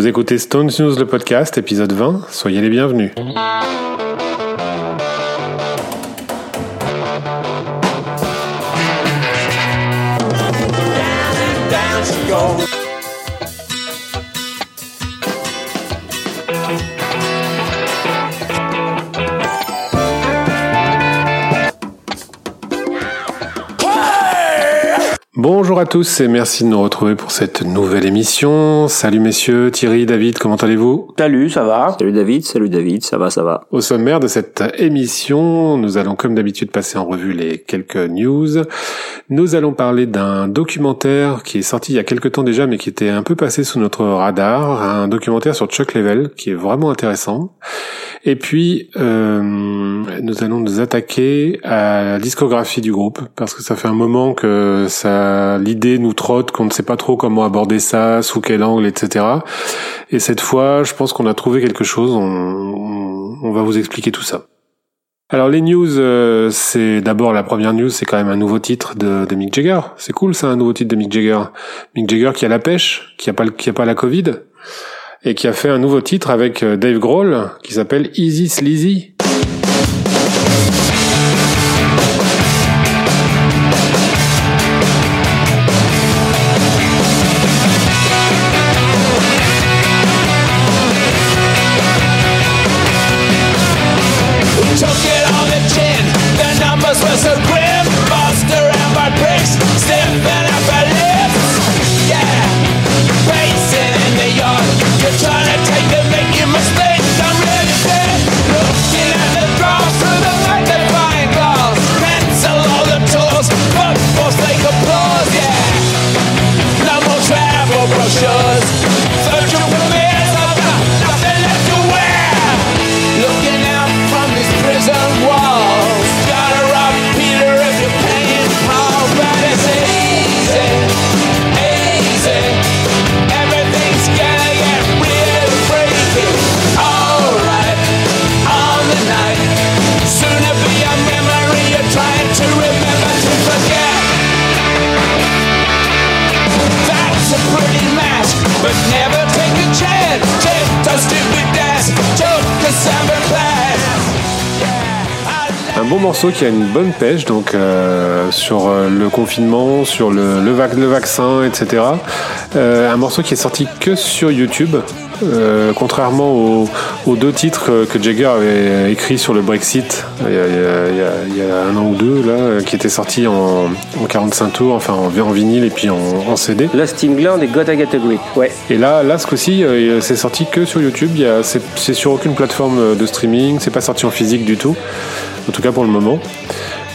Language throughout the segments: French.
Vous écoutez Stones News, le podcast, épisode 20. Soyez les bienvenus. Bonjour à tous et merci de nous retrouver pour cette nouvelle émission. Salut messieurs, Thierry, David, comment allez-vous? Salut, ça va? Salut David, salut David, ça va, ça va. Au sommaire de cette émission, nous allons comme d'habitude passer en revue les quelques news. Nous allons parler d'un documentaire qui est sorti il y a quelques temps déjà mais qui était un peu passé sous notre radar, un documentaire sur Chuck Level qui est vraiment intéressant. Et puis, euh, nous allons nous attaquer à la discographie du groupe parce que ça fait un moment que ça, l'idée nous trotte, qu'on ne sait pas trop comment aborder ça, sous quel angle, etc. Et cette fois, je pense qu'on a trouvé quelque chose. On, on, va vous expliquer tout ça. Alors les news, euh, c'est d'abord la première news, c'est quand même un nouveau titre de, de Mick Jagger. C'est cool, ça, un nouveau titre de Mick Jagger. Mick Jagger qui a la pêche, qui a pas, qui a pas la Covid et qui a fait un nouveau titre avec euh, Dave Grohl qui s'appelle Easy Sleazy? Morceau qui a une bonne pêche donc euh, sur euh, le confinement, sur le, le, vac- le vaccin, etc. Euh, un morceau qui est sorti que sur YouTube. euh, contrairement aux, aux deux titres que, Jagger avait écrit sur le Brexit il y, a, il y a- il y a- il y a un an ou deux là, qui étaient sortis en, en 45 tours, enfin en, en vinyle et puis en, en CD. Lost England et Gotta Get a Grip. Ouais. Et là, là, ce coup-ci, euh, c'est sorti que sur YouTube. Il y a, c'est, c'est sur aucune plateforme de streaming. C'est pas sorti en physique du tout. En tout cas pour le moment.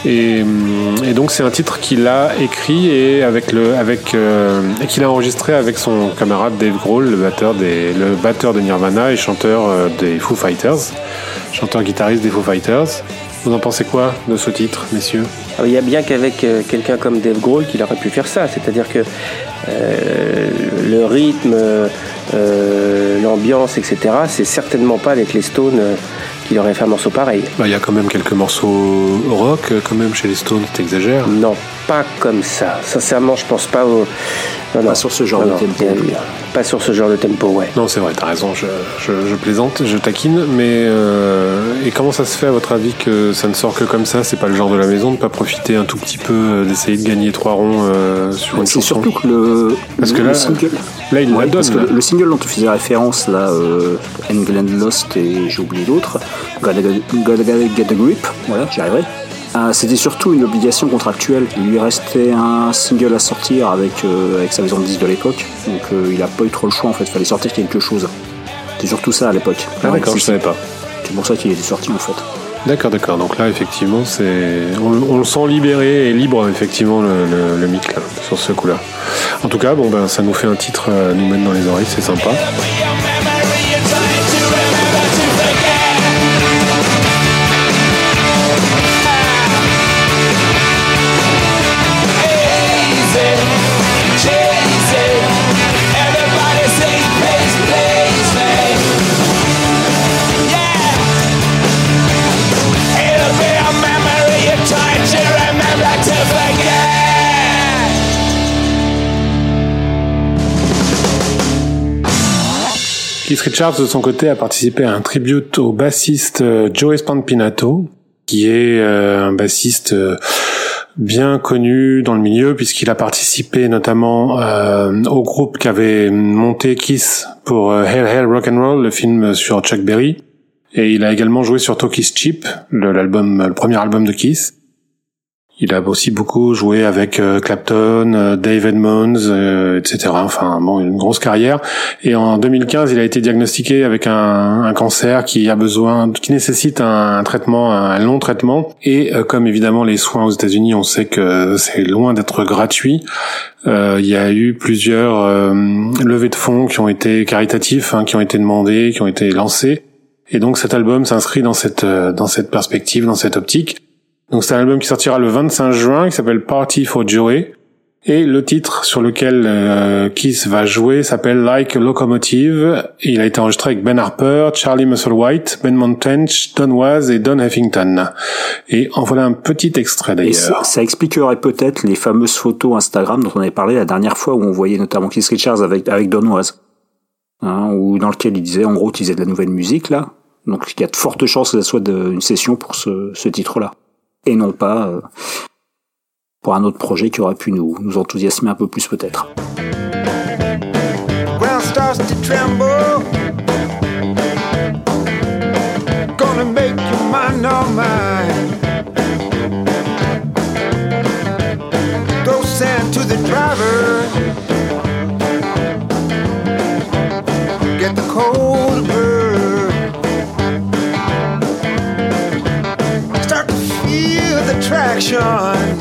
Et, hum, et donc c'est un titre qu'il a écrit et avec le, avec, euh, qu'il a enregistré avec son camarade Dave Grohl, le batteur des, le batteur de Nirvana et chanteur euh, des Foo Fighters, chanteur guitariste des Foo Fighters. Vous en pensez quoi de ce titre, messieurs? Alors, il y a bien qu'avec euh, quelqu'un comme Dave Grohl qu'il aurait pu faire ça. C'est-à-dire que euh, le rythme, euh, l'ambiance, etc., c'est certainement pas avec les Stones euh, qu'il aurait fait un morceau pareil. Bah, Il y a quand même quelques morceaux rock euh, quand même chez les Stones, t'exagères. Non, pas comme ça. Sincèrement, je pense pas au. Non, non. Pas sur ce genre Non, de non, tempo. Pas sur ce genre de tempo, ouais. Non, c'est vrai, t'as raison, je, je, je plaisante, je taquine, mais euh, et comment ça se fait à votre avis que ça ne sort que comme ça C'est pas le genre de la maison de pas profiter un tout petit peu, euh, d'essayer de gagner trois ronds euh, sur une C'est surtout que le, Parce que le là- single, Là, il Ouais, la parce donne. que là. le single dont tu faisais référence là, euh, England Lost et j'ai oublié l'autre, Gotta, Gotta Get a Grip, voilà, j'y arriverai. Euh, C'était surtout une obligation contractuelle. Il lui restait un single à sortir avec, euh, avec sa maison de 10 de l'époque, donc euh, il a pas eu trop le choix en fait, fallait sortir quelque chose. C'était surtout ça à l'époque. Ah, d'accord, je savais pas. C'est pour ça qu'il était sorti en fait. D'accord, d'accord. Donc là, effectivement, c'est on, on le sent libéré et libre, effectivement, le, le, le mic là, sur ce coup-là. En tout cas, bon ben, ça nous fait un titre à nous mettre dans les oreilles, c'est sympa. Keith Richards, de son côté, a participé à un tribute au bassiste euh, Joe Spampinato, qui est euh, un bassiste euh, bien connu dans le milieu puisqu'il a participé notamment au groupe qui avait monté Kiss pour Hell Hell Rock and Roll, le film sur Chuck Berry, et il a également joué sur Toki's Cheap, l'album, le premier album de Kiss. Il a aussi beaucoup joué avec euh, Clapton, euh, Dave Edmonds, euh, etc. Enfin, bon, une grosse carrière. Et en 2015, il a été diagnostiqué avec un, cancer qui a besoin, qui nécessite un, traitement, un long traitement. Et comme évidemment les soins aux États-Unis, on sait que c'est loin d'être gratuit. il y a eu plusieurs levées de fonds qui ont été caritatifs, hein, qui ont été demandés, qui ont été lancés. Et donc cet album s'inscrit dans cette dans cette perspective, dans cette optique. Donc c'est un album qui sortira le 25 juin, qui s'appelle Party for Joey. Et le titre sur lequel euh, Kiss va jouer s'appelle Like a Locomotive. Il a été enregistré avec Ben Harper, Charlie Musselwhite, Ben Montench, Don Was et Don Huffington. Et en voilà un petit extrait d'ailleurs. Ça, ça, expliquerait peut-être les fameuses photos Instagram dont on avait parlé la dernière fois où on voyait notamment Keith Richards avec, avec Don Was. Hein, ou dans lequel il disait en gros qu'il faisait de la nouvelle musique là. Donc il y a de fortes chances que ce soit une session pour ce, ce titre-là et non pas euh, pour un autre projet qui aurait pu nous, nous enthousiasmer un peu plus peut-être. Attraction.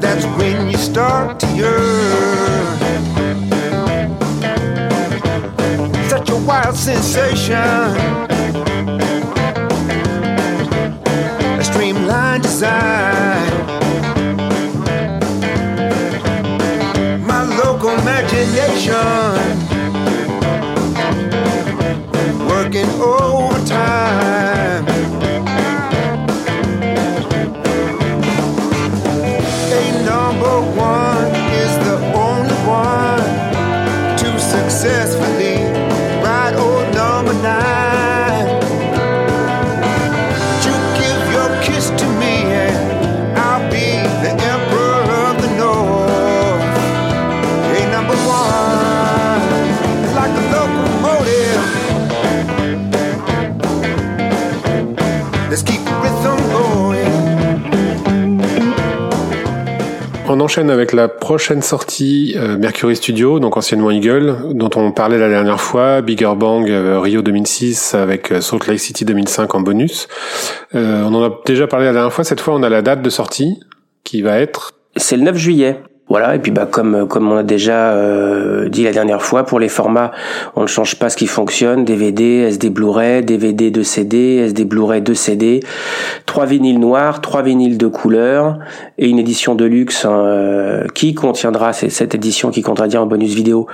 That's when you start to yearn. Such a wild sensation. A streamlined design. My local imagination. Working overtime. On enchaîne avec la prochaine sortie euh, Mercury Studio, donc anciennement Eagle, dont on parlait la dernière fois, Bigger Bang euh, Rio 2006 avec euh, Salt Lake City 2005 en bonus. on en a déjà parlé la dernière fois, cette fois on a la date de sortie qui va être... C'est le 9 juillet. Voilà, et puis bah comme comme on a déjà euh, dit la dernière fois, pour les formats, on ne change pas ce qui fonctionne, DVD, SD Blu-ray, DVD de CD, SD Blu-ray de CD, trois vinyles noirs, trois vinyles de couleur et une édition de luxe hein, euh, qui contiendra c'est cette édition qui contiendra en bonus vidéo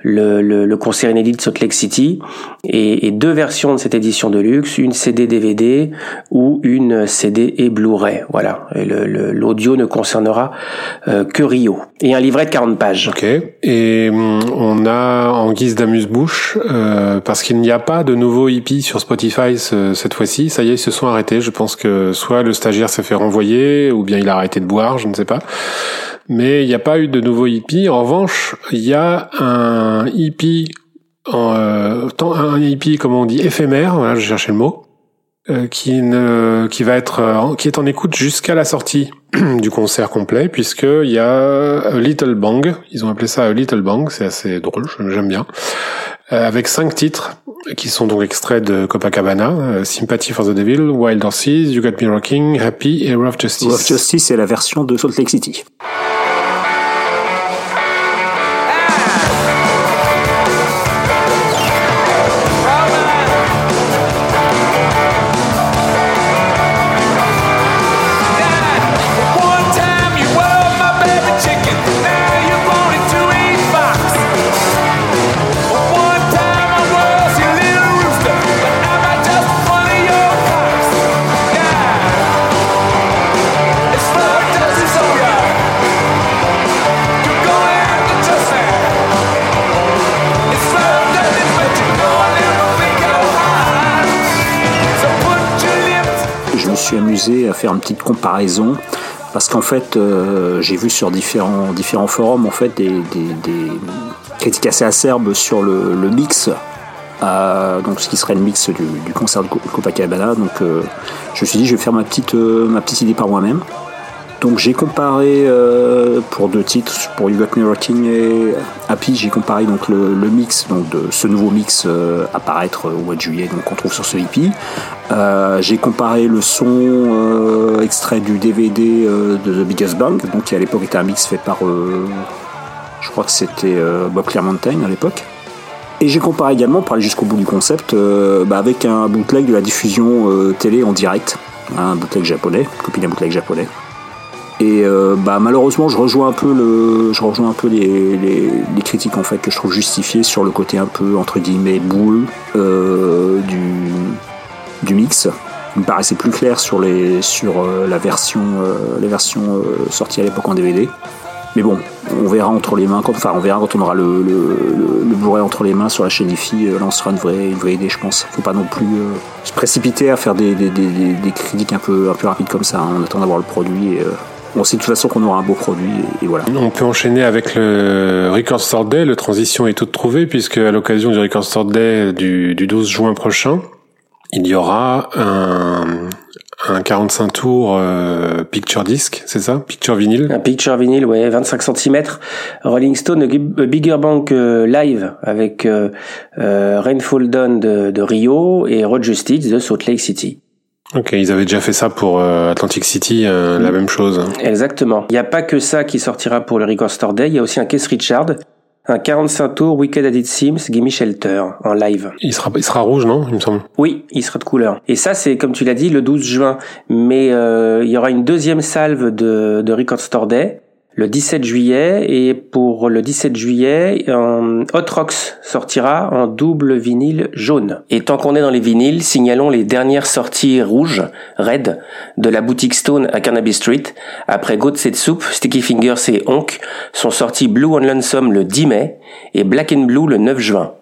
le, le, concert inédit de Salt Lake City et, et, deux versions de cette édition de luxe, une CD DVD ou une CD et Blu-ray. Voilà, et l'audio ne concernera euh, que Rio et un livret de 40 pages. Ok. Et hum, on a en guise d'amuse-bouche, euh, parce qu'il n'y a pas de nouveau hippie sur Spotify cette fois-ci. Ça y est, ils se sont arrêtés. Je pense que soit le stagiaire s'est fait renvoyer, ou bien il a arrêté de boire, je ne sais pas. Mais il n'y a pas eu de nouveau hippie. En revanche, il y a un hippie, euh, un hippie, comment on dit, éphémère. Voilà, je cherchais le mot euh, qui, ne, qui va être euh, qui est en écoute jusqu'à la sortie du concert complet puisque il y a Little Bang. Ils ont appelé ça Little Bang. C'est assez drôle j'aime bien. Euh, avec cinq titres qui sont donc extraits de Copacabana Sympathy for the Devil Wild Horses You Got Me Rocking Happy et Rough Justice. Rough Justice c'est la version de Salt Lake City faire une petite comparaison parce qu'en fait, euh, j'ai vu sur différents, différents forums en fait des, des- critiques assez acerbes sur le, le mix, euh, donc ce qui serait le mix du, concert de Co- Copacabana. Donc, euh, je me suis dit, je vais faire ma petite, ma petite idée par moi-même. Donc j'ai comparé pour deux titres, pour You Got Me Rocking et Happy, j'ai comparé donc le, le mix, donc de ce nouveau mix apparaître au mois de juillet, donc qu'on trouve sur ce EP. Euh, j'ai comparé le son euh, extrait du DVD euh, de The Biggest Bang, donc qui à l'époque était un mix fait par, je crois que c'était Bob Clearmountain à l'époque. Et j'ai comparé également, pour aller jusqu'au bout du concept, bah, avec un bootleg de la diffusion télé en direct, un bootleg japonais, copie d'un bootleg japonais. Et bah, malheureusement, je rejoins un peu, le, je rejoins un peu les, les, critiques en fait, que je trouve justifiées sur le côté un peu entre guillemets boule euh, du, du mix. Il me paraissait plus clair sur, les, euh, la version, euh, la version euh, sortie à l'époque en DVD. Mais bon, on verra entre les mains, quand, enfin on verra quand on aura le, le, entre les mains sur la chaîne IFI, euh, là on sera une vraie, une vraie idée je pense. Faut pas non plus se précipiter à faire des, critiques un peu, un peu rapides comme ça, hein. on attend d'avoir le produit. Et, on sait de toute façon qu'on aura un beau produit et, voilà. On peut enchaîner avec le Record Store Day. Le transition est toute trouvée puisque à l'occasion du Record Store Day du 12 juin prochain, il y aura un, un 45 tours euh, picture disc, c'est ça? Picture vinyle? Un picture vinyle, ouais, 25 cm. Rolling Stone, A Bigger Bank euh, live avec euh, euh, Rainfall Dawn de, de Rio et Road Justice de Salt Lake City. Ok, ils avaient déjà fait ça pour euh, Atlantic City, euh, la même chose. Exactement. Il n'y a pas que ça qui sortira pour le Record Store Day, il y a aussi un Keith Richard, un 45 tours Wicked as It Seems, Gimme Shelter en live. Il sera, il sera rouge, non Il me semble? Oui, il sera de couleur. Et ça, c'est comme tu l'as dit, le 12 juin. Mais euh, il y aura une deuxième salve de, de Record Store Day le 17 juillet. Et pour le 17 juillet, Hot Rocks sortira en double vinyle jaune. Et tant qu'on est dans les vinyles, signalons les dernières sorties rouges, red, de la boutique Stone à Carnaby Street. Après Goat Set Soup, Sticky Fingers et Honk sont sortis Blue on Lonesome le 10 mai et Black and Blue le 9 juin.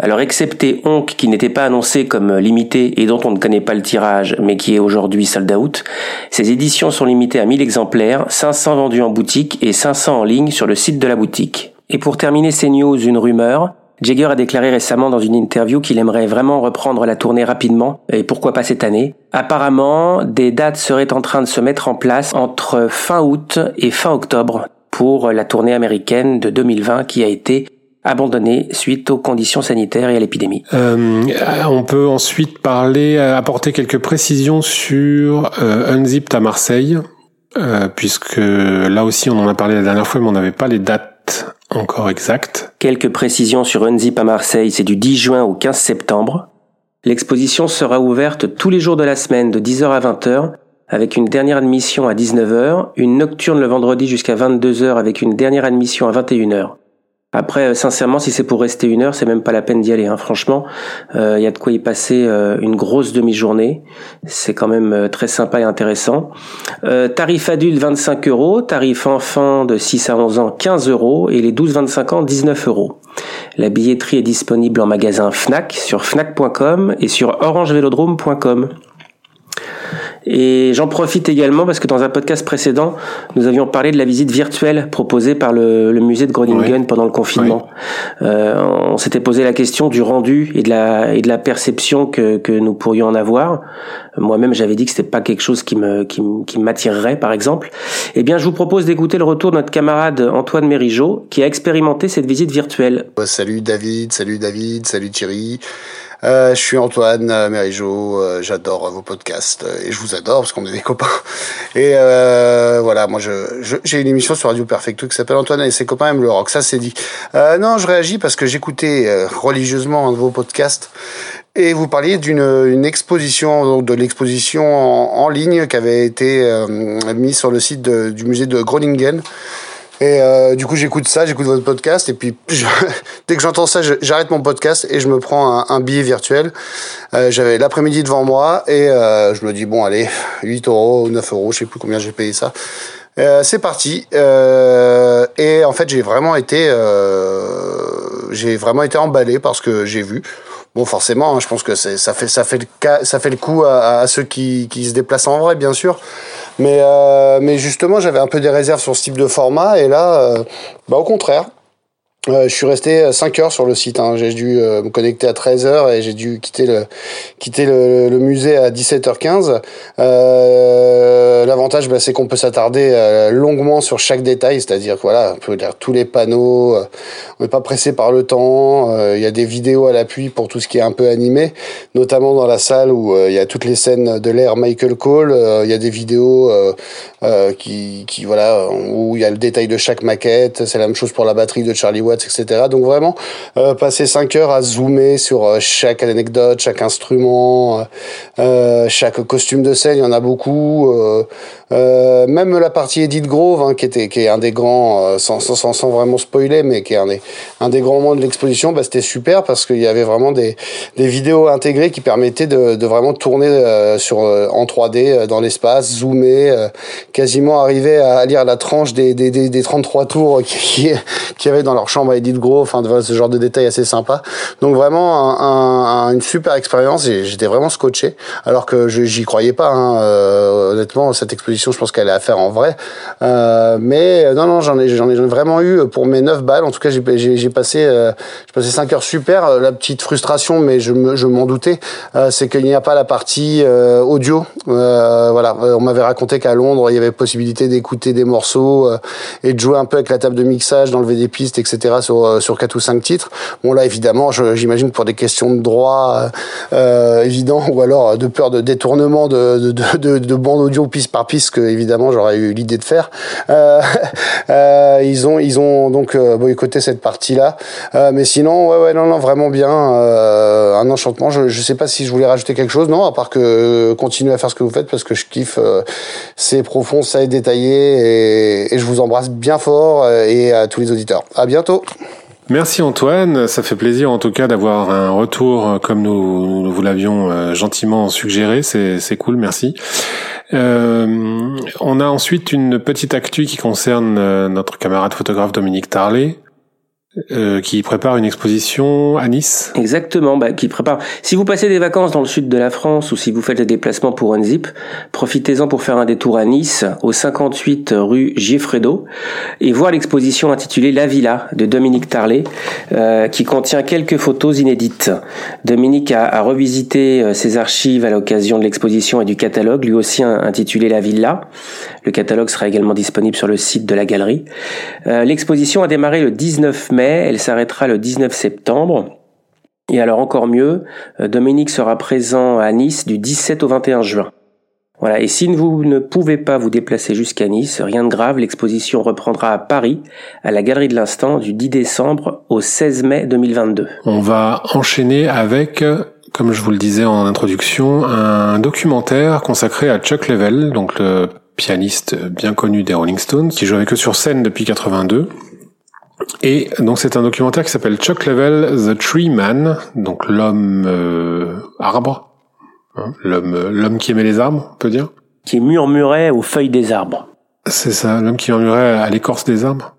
Alors excepté Honk qui n'était pas annoncé comme limité et dont on ne connaît pas le tirage mais qui est aujourd'hui sold out, ces éditions sont limitées à 1000 exemplaires, 500 vendus en boutique et 500 en ligne sur le site de la boutique. Et pour terminer ces news, une rumeur. Jagger a déclaré récemment dans une interview qu'il aimerait vraiment reprendre la tournée rapidement, et pourquoi pas cette année? Apparemment, des dates seraient en train de se mettre en place entre fin août et fin octobre pour la tournée américaine de 2020 qui a été abandonné suite aux conditions sanitaires et à l'épidémie. Euh, on peut ensuite parler, apporter quelques précisions sur euh, Unzipped à Marseille, euh, puisque là aussi on en a parlé la dernière fois, mais on n'avait pas les dates encore exactes. Quelques précisions sur Unzip à Marseille, c'est du 10 juin au 15 septembre. L'exposition sera ouverte tous les jours de la semaine de 10h à 20h avec une dernière admission à 19h, une nocturne le vendredi jusqu'à 22h avec une dernière admission à 21h. Après, sincèrement, si c'est pour rester une heure, c'est même pas la peine d'y aller. Hein. Franchement, il euh, y a de quoi y passer euh, une grosse demi-journée. C'est quand même euh, très sympa et intéressant. tarif adulte 25 euros, tarif enfant de 6 à 11 ans 15 euros et les 12-25 ans 19 euros. La billetterie est disponible en magasin Fnac sur fnac.com et sur orangevelodrome.com. Et j'en profite également parce que dans un podcast précédent, nous avions parlé de la visite virtuelle proposée par le, le musée de Groningen oui. pendant le confinement. Oui. Euh, on s'était posé la question du rendu et de la, et de la perception que, que nous pourrions en avoir. Moi-même, j'avais dit que c'était pas quelque chose qui me, qui, qui m'attirerait, par exemple. Eh bien, je vous propose d'écouter le retour de notre camarade Antoine Mérigeau, qui a expérimenté cette visite virtuelle. Salut David, salut David, salut Thierry. Euh, je suis Antoine euh, Mérigeau, euh, j'adore vos podcasts et je vous adore parce qu'on est des copains. Et euh, voilà, moi je, je, j'ai une émission sur Radio Perfecto qui s'appelle Antoine et ses copains aiment le rock, ça c'est dit. non, je réagis parce que j'écoutais religieusement un de vos podcasts et vous parliez d'une une exposition, donc de l'exposition en, ligne qui avait été mise sur le site du musée de Groningen. Et euh, du coup, j'écoute ça, j'écoute votre podcast, et puis dès que j'entends ça, j'arrête mon podcast et je me prends un, billet virtuel. Euh, J'avais l'après-midi devant moi et euh, je me dis bon, allez, 8 euros ou 9 euros, je sais plus combien j'ai payé ça. Euh, c'est parti. Euh, et en fait, j'ai vraiment été, euh, j'ai vraiment été emballé parce que j'ai vu. Bon, forcément, hein, je pense que ça fait, ça fait le ça fait le coup à, à ceux qui, qui se déplacent en vrai, bien sûr. Mais, euh, mais justement, j'avais un peu des réserves sur ce type de format, et là, euh, bah, au contraire. Euh, je suis resté 5 heures sur le site. Hein. J'ai dû euh, me connecter à 13 heures et j'ai dû quitter le quitter le, le musée à 17h15. Euh, L'avantage, bah, c'est qu'on peut s'attarder euh, longuement sur chaque détail, c'est-à-dire voilà, on peut lire tous les panneaux. euh, on n'est pas pressé par le temps. euh, Il y a des vidéos à l'appui pour tout ce qui est un peu animé, notamment dans la salle où euh, il y a toutes les scènes de l'ère Michael Cole. euh, Il y a des vidéos euh, euh, qui, qui voilà où il y a le détail de chaque maquette. C'est la même chose pour la batterie de Charlie Watts, etc. Donc vraiment euh, passer 5 heures à zoomer sur euh, chaque anecdote, chaque instrument, euh, chaque costume de scène. Il y en a beaucoup. même la partie Edith Grove, hein, qui était qui est un des grands, sans, vraiment spoiler, mais qui est un des grands moments de l'exposition, bah, c'était super parce qu'il y avait vraiment des vidéos intégrées qui permettaient de, vraiment tourner en 3D euh, dans l'espace, zoomer, quasiment arriver à lire la tranche des des, des, des 33 tours qui y avait dans leur chambre à Edith Grove, enfin ce genre de détails assez sympa. Donc vraiment un, un- un- une super expérience j'étais vraiment scotché. Alors que j'y croyais pas hein, euh, honnêtement cette exposition je pense qu'elle est à faire en vrai. Euh, mais euh, non non j'en ai j'en ai vraiment eu pour mes 9 balles. En tout cas j'ai passé j'ai passé 5 heures super. La petite frustration mais je me je m'en doutais c'est qu'il n'y a pas la partie audio. Voilà on m'avait raconté qu'à Londres il y avait possibilité d'écouter des morceaux et de jouer un peu avec la table de mixage d'enlever des pistes etc sur euh, sur quatre ou cinq titres. Bon là évidemment j'imagine pour des questions de droit euh, euh, évident ou alors de peur de détournement de de, audio piste par piste que évidemment j'aurais eu l'idée de faire. Ils ont ils ont donc boycotté cette partie là mais sinon ouais ouais non non vraiment bien. Un enchantement. Je je sais pas si je voulais rajouter quelque chose. Non à part que continuez à faire ce que vous faites parce que je kiffe c'est profond ça est détaillé et, et je vous embrasse bien fort et à tous les auditeurs. À bientôt Merci Antoine, ça fait plaisir en tout cas d'avoir un retour euh, comme nous, vous l'avions euh, gentiment suggéré, c'est cool, merci. Euh, on a ensuite une petite actu qui concerne notre camarade photographe Dominique Tarlet, euh, qui prépare une exposition à Nice. Exactement, bah, qui prépare. Si vous passez des vacances dans le sud de la France ou si vous faites des déplacements pour Unzip, profitez-en pour faire un détour à Nice, au 58 rue Gieffredo, et voir l'exposition intitulée La Villa de Dominique Tarlet, euh, qui contient quelques photos inédites. Dominique a, a revisité euh, ses archives à l'occasion de l'exposition et du catalogue, lui aussi intitulé La Villa. Le catalogue sera également disponible sur le site de la galerie. Euh, L'exposition a démarré le 19 mai, elle s'arrêtera le 19 septembre. Et alors encore mieux, euh, Dominique sera présent à Nice du 17 au 21 juin. Voilà, et si vous ne pouvez pas vous déplacer jusqu'à Nice, rien de grave, l'exposition reprendra à Paris, à la Galerie de l'Instant, du 10 décembre au 16 mai 2022. On va enchaîner avec, comme je vous le disais en introduction, un documentaire consacré à Chuck Level, donc le pianiste bien connu des Rolling Stones, qui joue avec eux sur scène depuis 82. Et donc c'est un documentaire qui s'appelle Chuck Level, The Tree Man, donc l'homme euh, arbre, hein, l'homme l'homme qui aimait les arbres, on peut dire. Qui murmurait aux feuilles des arbres. C'est ça, l'homme qui murmurait à l'écorce des arbres.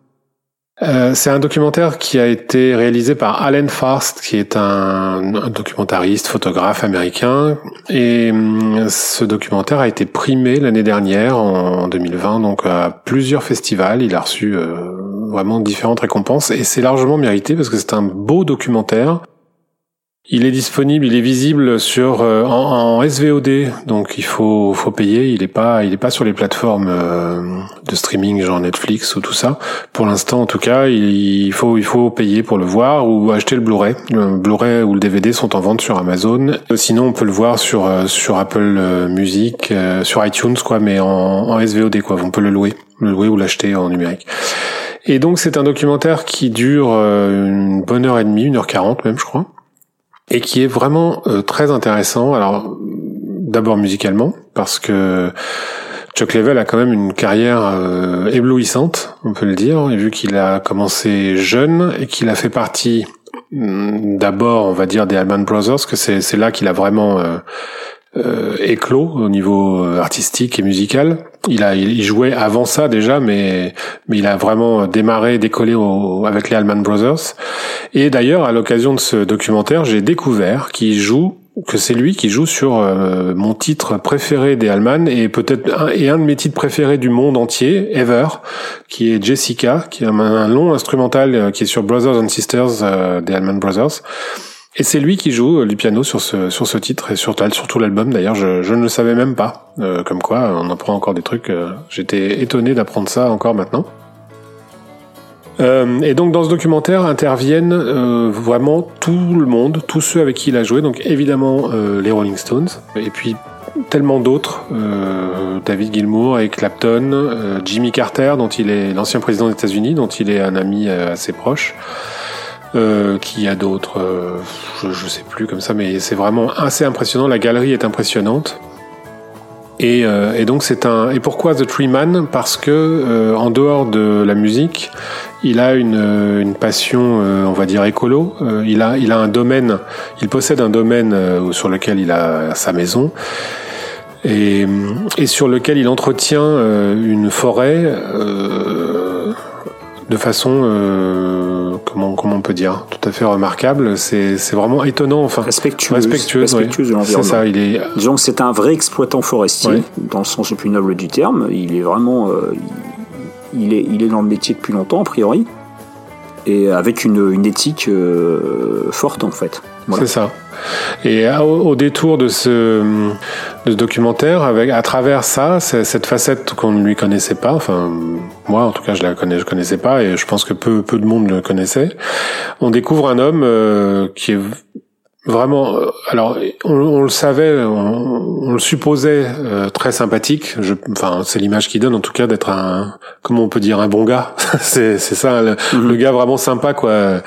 Euh, c'est un documentaire qui a été réalisé par Alan Fast, qui est un, un documentariste, photographe américain. Et hum, ce documentaire a été primé l'année dernière, en 2020, donc à plusieurs festivals. Il a reçu euh, vraiment différentes récompenses et c'est largement mérité parce que c'est un beau documentaire. Il est disponible, il est visible sur euh, en, en SVOD, donc il faut faut payer. Il est pas il est pas sur les plateformes euh, de streaming genre Netflix ou tout ça. Pour l'instant, en tout cas, il, il faut il faut payer pour le voir ou acheter le Blu-ray. Le Blu-ray ou le DVD sont en vente sur Amazon. Sinon, on peut le voir sur euh, sur Apple euh, Music, euh, sur iTunes quoi, mais en, en SVOD quoi. On peut le louer, le louer ou l'acheter en numérique. Et donc c'est un documentaire qui dure euh, une bonne heure et demie, une heure quarante même, je crois et qui est vraiment euh, très intéressant. Alors d'abord musicalement parce que Chuck Level a quand même une carrière euh, éblouissante, on peut le dire, et vu qu'il a commencé jeune et qu'il a fait partie hum, d'abord, on va dire, des Allman Brothers, que c'est là qu'il a vraiment euh, euh, éclos au niveau euh, artistique et musical. Il a, il jouait avant ça déjà, mais mais il a vraiment démarré, décollé au, avec les Allman Brothers. Et d'ailleurs, à l'occasion de ce documentaire, j'ai découvert qu'il joue que c'est lui qui joue sur euh, mon titre préféré des Allman et peut-être un, et un de mes titres préférés du monde entier, Ever, qui est Jessica, qui est un, un long instrumental euh, qui est sur Brothers and Sisters euh, des Allman Brothers. Et c'est lui qui joue du piano sur ce sur ce titre et sur, sur tout l'album. D'ailleurs, je, je ne le savais même pas. comme quoi, on apprend encore des trucs. J'étais étonné d'apprendre ça encore maintenant. Euh, et donc dans ce documentaire interviennent euh, vraiment tout le monde, tous ceux avec qui il a joué. Donc évidemment euh, les Rolling Stones, et puis tellement d'autres, David Gilmour et Clapton, Jimmy Carter, dont il est l'ancien président des États-Unis, dont il est un ami assez proche. Qui a d'autres, je, je sais plus comme ça, mais c'est vraiment assez impressionnant. La galerie est impressionnante. Et, euh, donc c'est un. Et pourquoi The Tree Man? Parce que euh, en dehors de la musique, il a une, euh, passion, on va dire écolo. il a, il a un domaine. Il possède un domaine sur lequel il a sa maison. Et sur lequel il entretient une forêt de façon comment comment on peut dire tout à fait remarquable. C'est vraiment étonnant enfin respectueux respectueux, respectueux de l'environnement. c'est ça il est disons que c'est un vrai exploitant forestier Ouais. dans le sens le plus noble du terme. Il est vraiment euh, il, il est il est dans le métier depuis longtemps a priori et avec une, une éthique euh, forte en fait voilà. C'est ça. Et à- au, au détour de ce, de ce documentaire, avec à travers ça, cette facette qu'on ne lui connaissait pas, enfin moi en tout cas je la connais, je connaissais pas et je pense que peu peu de monde le connaissait. On découvre un homme euh, qui est vraiment, euh, alors on, on le savait, on, on le supposait euh, très sympathique. Je, enfin c'est l'image qu'il donne en tout cas d'être un, comment on peut dire, un bon gars. c'est ça, le, le gars vraiment sympa quoi.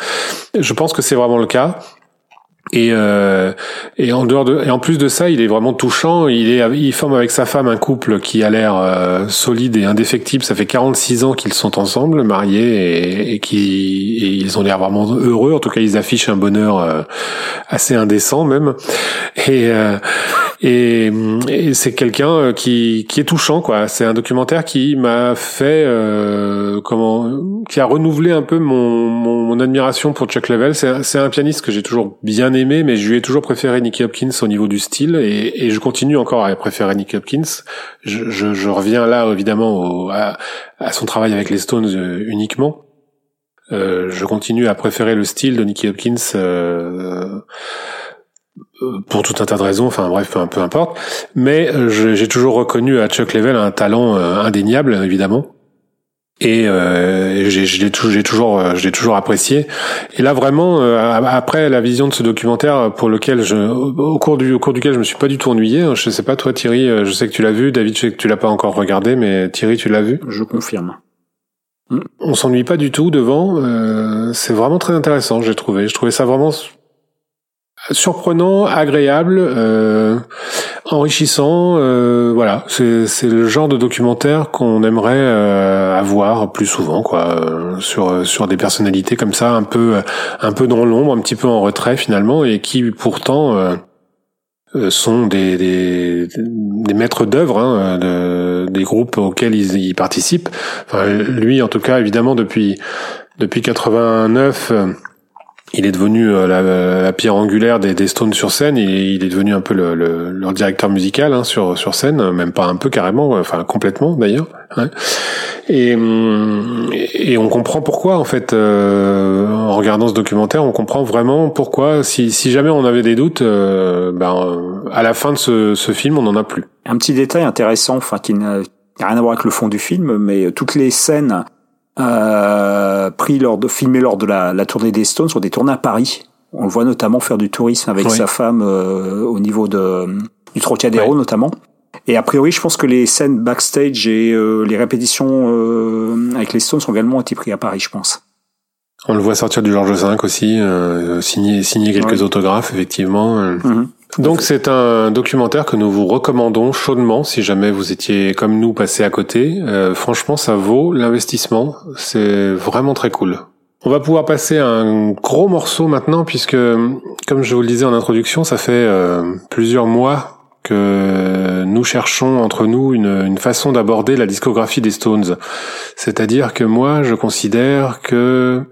Je pense que c'est vraiment le cas. Et, euh, et en dehors de et en plus de ça, il est vraiment touchant. Il est il forme avec sa femme un couple qui a l'air euh, solide et indéfectible. Ça fait 46 ans qu'ils sont ensemble, mariés et, et qui et ils ont l'air vraiment heureux. En tout cas, ils affichent un bonheur euh, assez indécent même. Et euh, et, et c'est quelqu'un euh, qui qui est touchant quoi. C'est un documentaire qui m'a fait euh, comment qui a renouvelé un peu mon mon, admiration pour Chuck Level. C'est un- pianiste que j'ai toujours bien aimé, mais je lui ai toujours préféré Nicky Hopkins au niveau du style et, et je continue encore à préférer Nicky Hopkins. Je, je, je reviens là évidemment au, à, à son travail avec les Stones euh, uniquement. Euh, je continue à préférer le style de Nicky Hopkins euh, pour tout un tas de raisons, enfin bref, peu, peu importe. Mais euh, j'ai toujours reconnu à Chuck Level un talent euh, indéniable, évidemment. Et euh, j'ai je l'ai tou- j'ai toujours, euh, toujours apprécié. Et là, vraiment, euh, après la vision de ce documentaire, pour lequel je, au cours du, au cours duquel je me suis pas du tout ennuyé. hein, Je sais pas toi, Thierry, euh, je sais que tu l'as vu. David, je sais que tu l'as pas encore regardé, mais Thierry, tu l'as vu? je confirme On s'ennuie pas du tout devant. euh, c'est vraiment très intéressant, j'ai trouvé. Je trouvais ça vraiment surprenant, agréable, euh, enrichissant. euh, voilà, c'est le genre de documentaire qu'on aimerait euh, avoir plus souvent, quoi, sur sur des personnalités comme ça, un peu un peu dans l'ombre, un petit peu en retrait finalement, et qui pourtant sont des, des, des maîtres d'œuvre hein, de, des groupes auxquels ils, ils participent. Lui, en tout cas, évidemment, depuis depuis 89, euh, il est devenu euh, la, la pierre angulaire des, des Stones sur scène. Il, il est devenu un peu le, le- leur directeur musical hein, sur sur scène, même pas un peu carrément, enfin complètement d'ailleurs. hein. Et, hum, et on comprend pourquoi en fait euh, en regardant ce documentaire, on comprend vraiment pourquoi. Si, si jamais on avait des doutes, euh, ben euh, à la fin de ce, ce film, on n'en a plus. Un petit détail intéressant, enfin qui n'a rien à voir avec le fond du film, mais toutes les scènes euh, pris lors de filmées lors de la, la tournée des Stones sont des tournées à Paris. On le voit notamment faire du tourisme avec Oui. sa femme euh, au niveau de du Trocadéro notamment. Et a priori, je pense que les scènes backstage et euh, les répétitions euh, avec les Stones ont également été pris à Paris, je pense. On le voit sortir du Georges V aussi, euh, signer, signer quelques Ouais. autographes effectivement. Mhm. Donc c'est un documentaire que nous vous recommandons chaudement si jamais vous étiez comme nous passé à côté. Euh, franchement, ça vaut l'investissement. C'est vraiment très cool. On va pouvoir passer à un gros morceau maintenant puisque, comme je vous le disais en introduction, ça fait euh, plusieurs mois que nous cherchons entre nous une, une façon d'aborder la discographie des Stones. C'est-à-dire que moi, je considère que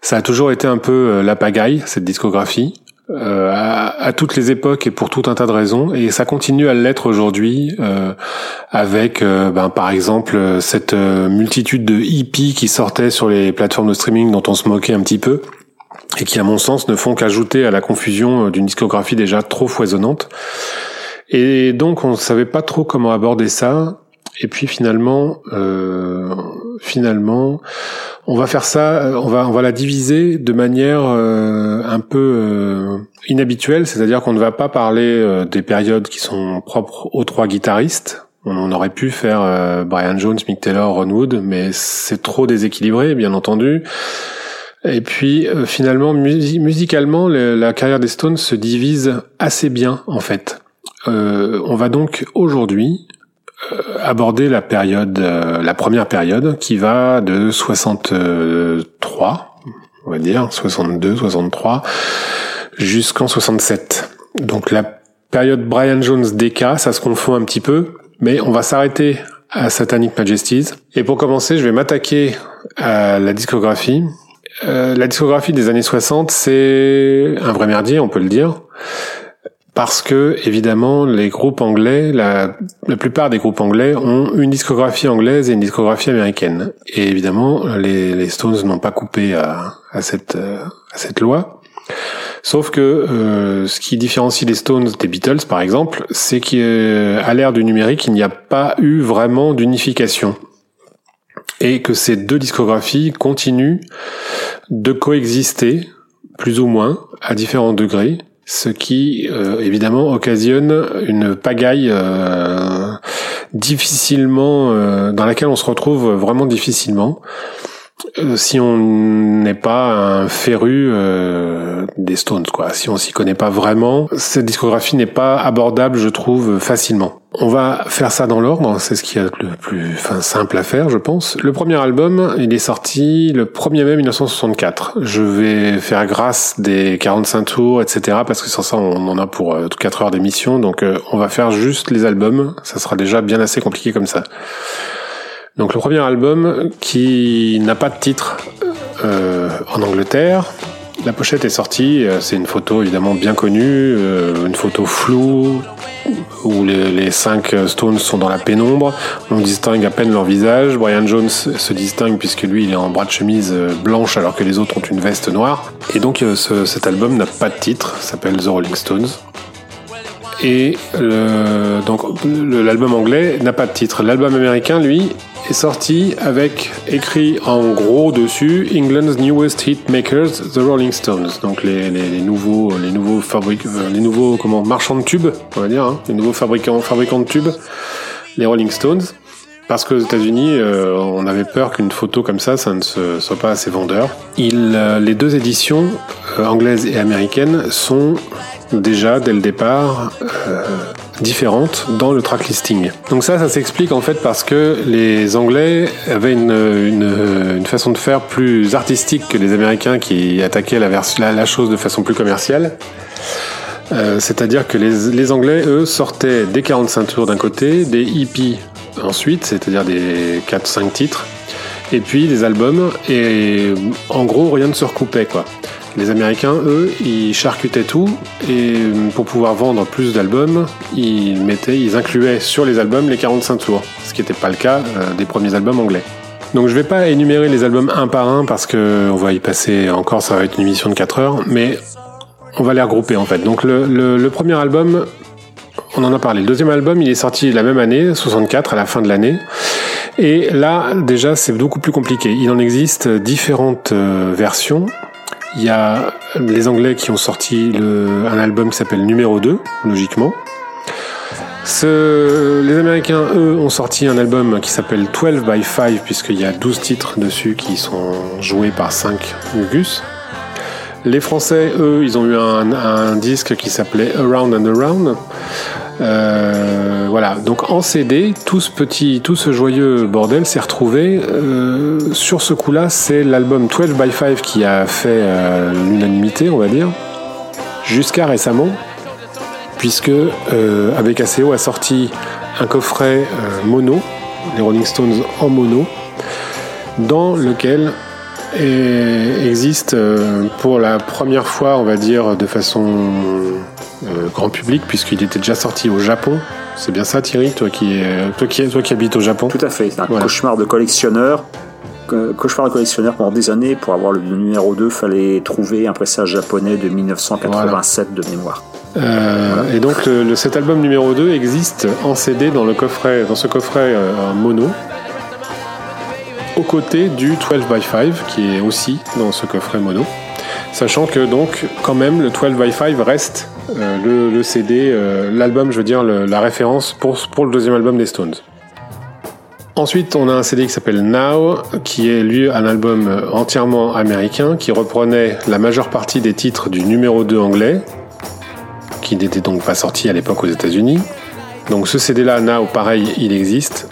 ça a toujours été un peu euh, la pagaille, cette discographie. Euh, à, toutes les époques et pour tout un tas de raisons. Et ça continue à l'être aujourd'hui euh, avec euh, ben, par exemple cette euh, multitude de hippies qui sortaient sur les plateformes de streaming dont on se moquait un petit peu et qui à mon sens ne font qu'ajouter à la confusion d'une discographie déjà trop foisonnante. Et donc on ne savait pas trop comment aborder ça. Et puis finalement, euh, finalement, on va faire ça, euh, on va on va la diviser de manière euh, un peu euh, inhabituelle, c'est-à-dire qu'on ne va pas parler euh, des périodes qui sont propres aux trois guitaristes. On aurait pu faire Brian Jones, Mick Taylor, Ron Wood, mais c'est trop déséquilibré, bien entendu. Et puis finalement, musicalement, la carrière des Stones se divise assez bien en fait. on va donc aujourd'hui euh, aborder la période, euh, la première période qui va de 63, on va dire, 62, 63, jusqu'en 67. Donc la période Brian Jones DK, ça se confond un petit peu, mais on va s'arrêter à Satanic Majesties. Et pour commencer, je vais m'attaquer à la discographie. Euh, la discographie des années 60, c'est un vrai merdier, on peut le dire parce que évidemment les groupes anglais, la, la plupart des groupes anglais ont une discographie anglaise et une discographie américaine. Et évidemment, les, les Stones n'ont pas coupé à, à cette, euh, à cette loi. Sauf que euh, ce qui différencie les Stones des Beatles, par exemple, c'est qu'à l'ère du numérique, il n'y a pas eu vraiment d'unification. Et que ces deux discographies continuent de coexister, plus ou moins, à différents degrés, ce qui euh, évidemment occasionne une pagaille euh, difficilement euh, dans laquelle on se retrouve vraiment difficilement si on n'est pas un féru des Stones quoi. Si on s'y connaît pas vraiment cette discographie n'est pas abordable je trouve facilement on va faire ça dans l'ordre, c'est ce qui est le plus simple à faire, je pense. Le premier album, il est sorti le 1er mai 1964. Je vais faire grâce des 45 tours, etc. Parce que sans ça, on en a pour euh, 4 heures d'émission. Donc euh, on va faire juste les albums. Ça sera déjà bien assez compliqué comme ça. Donc le premier album qui n'a pas de titre euh, en Angleterre, la pochette est sortie, euh, c'est une photo évidemment bien connue, euh, une photo floue où les, cinq Stones sont dans la pénombre. On distingue à peine leur visage. Brian Jones se distingue puisque lui il est en bras de chemise euh, blanche alors que les autres ont une veste noire. Et donc cet album n'a pas de titre, s'appelle The Rolling Stones. Et donc l'album anglais n'a pas de titre. L'album américain, lui, est sorti avec écrit en gros dessus England's newest hit makers, the Rolling Stones. Donc les, les, nouveaux, les nouveaux fabricants, euh, les nouveaux comment marchands de tubes, on va dire, hein, les nouveaux fabricants, fabricants de tubes, les Rolling Stones. Parce qu'aux États-Unis, euh, on avait peur qu'une photo comme ça, ça ne se, soit pas assez vendeur. Il, euh, les deux éditions, euh, anglaises et américaines, sont déjà dès le départ différentes dans le track listing. Donc ça, ça s'explique en fait parce que les Anglais avaient une, une, façon de faire plus artistique que les Américains qui attaquaient la, la, la chose de façon plus commerciale. Euh, C'est-à-dire que les, les, Anglais, eux, sortaient des 45 tours d'un côté, des hippies ensuite, c'est-à-dire des 4-5 titres, et puis des albums, et en gros, rien ne se recoupait, quoi. Les Américains, eux, ils charcutaient tout et pour pouvoir vendre plus d'albums, ils mettaient, ils incluaient sur les albums les 45 tours, ce qui n'était pas le cas euh, des premiers albums anglais. Donc je vais pas énumérer les albums un par un parce que on va y passer encore, ça va être une émission de 4 heures, mais on va les regrouper en fait. Donc le, le, le premier album, on en a parlé. Le deuxième album, il est sorti la même année, 64, à la fin de l'année. Et là, déjà, c'est beaucoup plus compliqué. Il en existe différentes euh, versions. Il y a les Anglais qui ont sorti le, un album qui s'appelle Numéro 2, logiquement. Ce, les Américains, eux, ont sorti un album qui s'appelle 12 by 5, puisqu'il y a 12 titres dessus qui sont joués par 5 gus. Les Français, eux, ils ont eu un, un disque qui s'appelait Around and Around. Euh, voilà, donc en CD, tout ce petit, tout ce joyeux bordel s'est retrouvé. Euh, sur ce coup-là, c'est l'album 12 by 5 qui a fait euh, l'unanimité, on va dire, jusqu'à récemment. puisque avec ACO a sorti un coffret mono, les Rolling Stones en mono, dans lequel existe pour la première fois, on va dire, de façon euh, grand public, puisqu'il était déjà sorti au Japon. C'est bien ça, Thierry, toi qui, toi qui, toi qui habites au Japon Tout à fait, c'est un Voilà. cauchemar de collectionneur. Cauchemar de collectionneur pendant des années. Pour avoir le numéro 2, fallait trouver un pressage japonais de 1987 de mémoire. Euh, Et donc le, le- cet album numéro 2 existe en CD dans le coffret, dans ce coffret euh, en mono, aux côtés du 12 by 5 qui est aussi dans ce coffret mono, sachant que donc quand même le 12 by 5 reste le, le CD, euh, l'album, je veux dire la référence pour pour le deuxième album des Stones. Ensuite, on a un CD qui s'appelle Now, qui est lui un album euh, entièrement américain, qui reprenait la majeure partie des titres du numéro 2 anglais, qui n'était donc pas sorti à l'époque aux États-Unis. Donc ce CD-là, Now, pareil, il existe.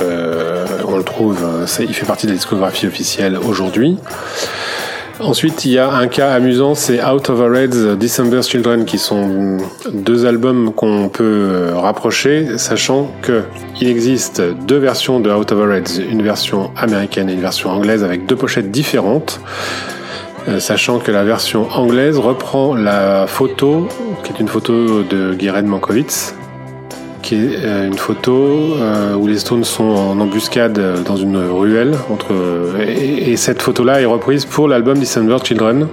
Euh, on le trouve, euh, il fait partie de la discographie officielle aujourd'hui. Ensuite, il y a un cas amusant, c'est Out of Our Heads, December's Children, qui sont deux albums qu'on peut euh, rapprocher, sachant que il existe deux versions de Out of Our Heads, une version américaine et une version anglaise avec deux pochettes différentes. Euh, sachant que la version anglaise reprend la photo, qui est une photo de Guérin Mankiewicz, qui est euh, une photo euh, où les Stones sont en embuscade euh, dans une ruelle. Entre, et, et cette photo-là est reprise pour l'album December Children,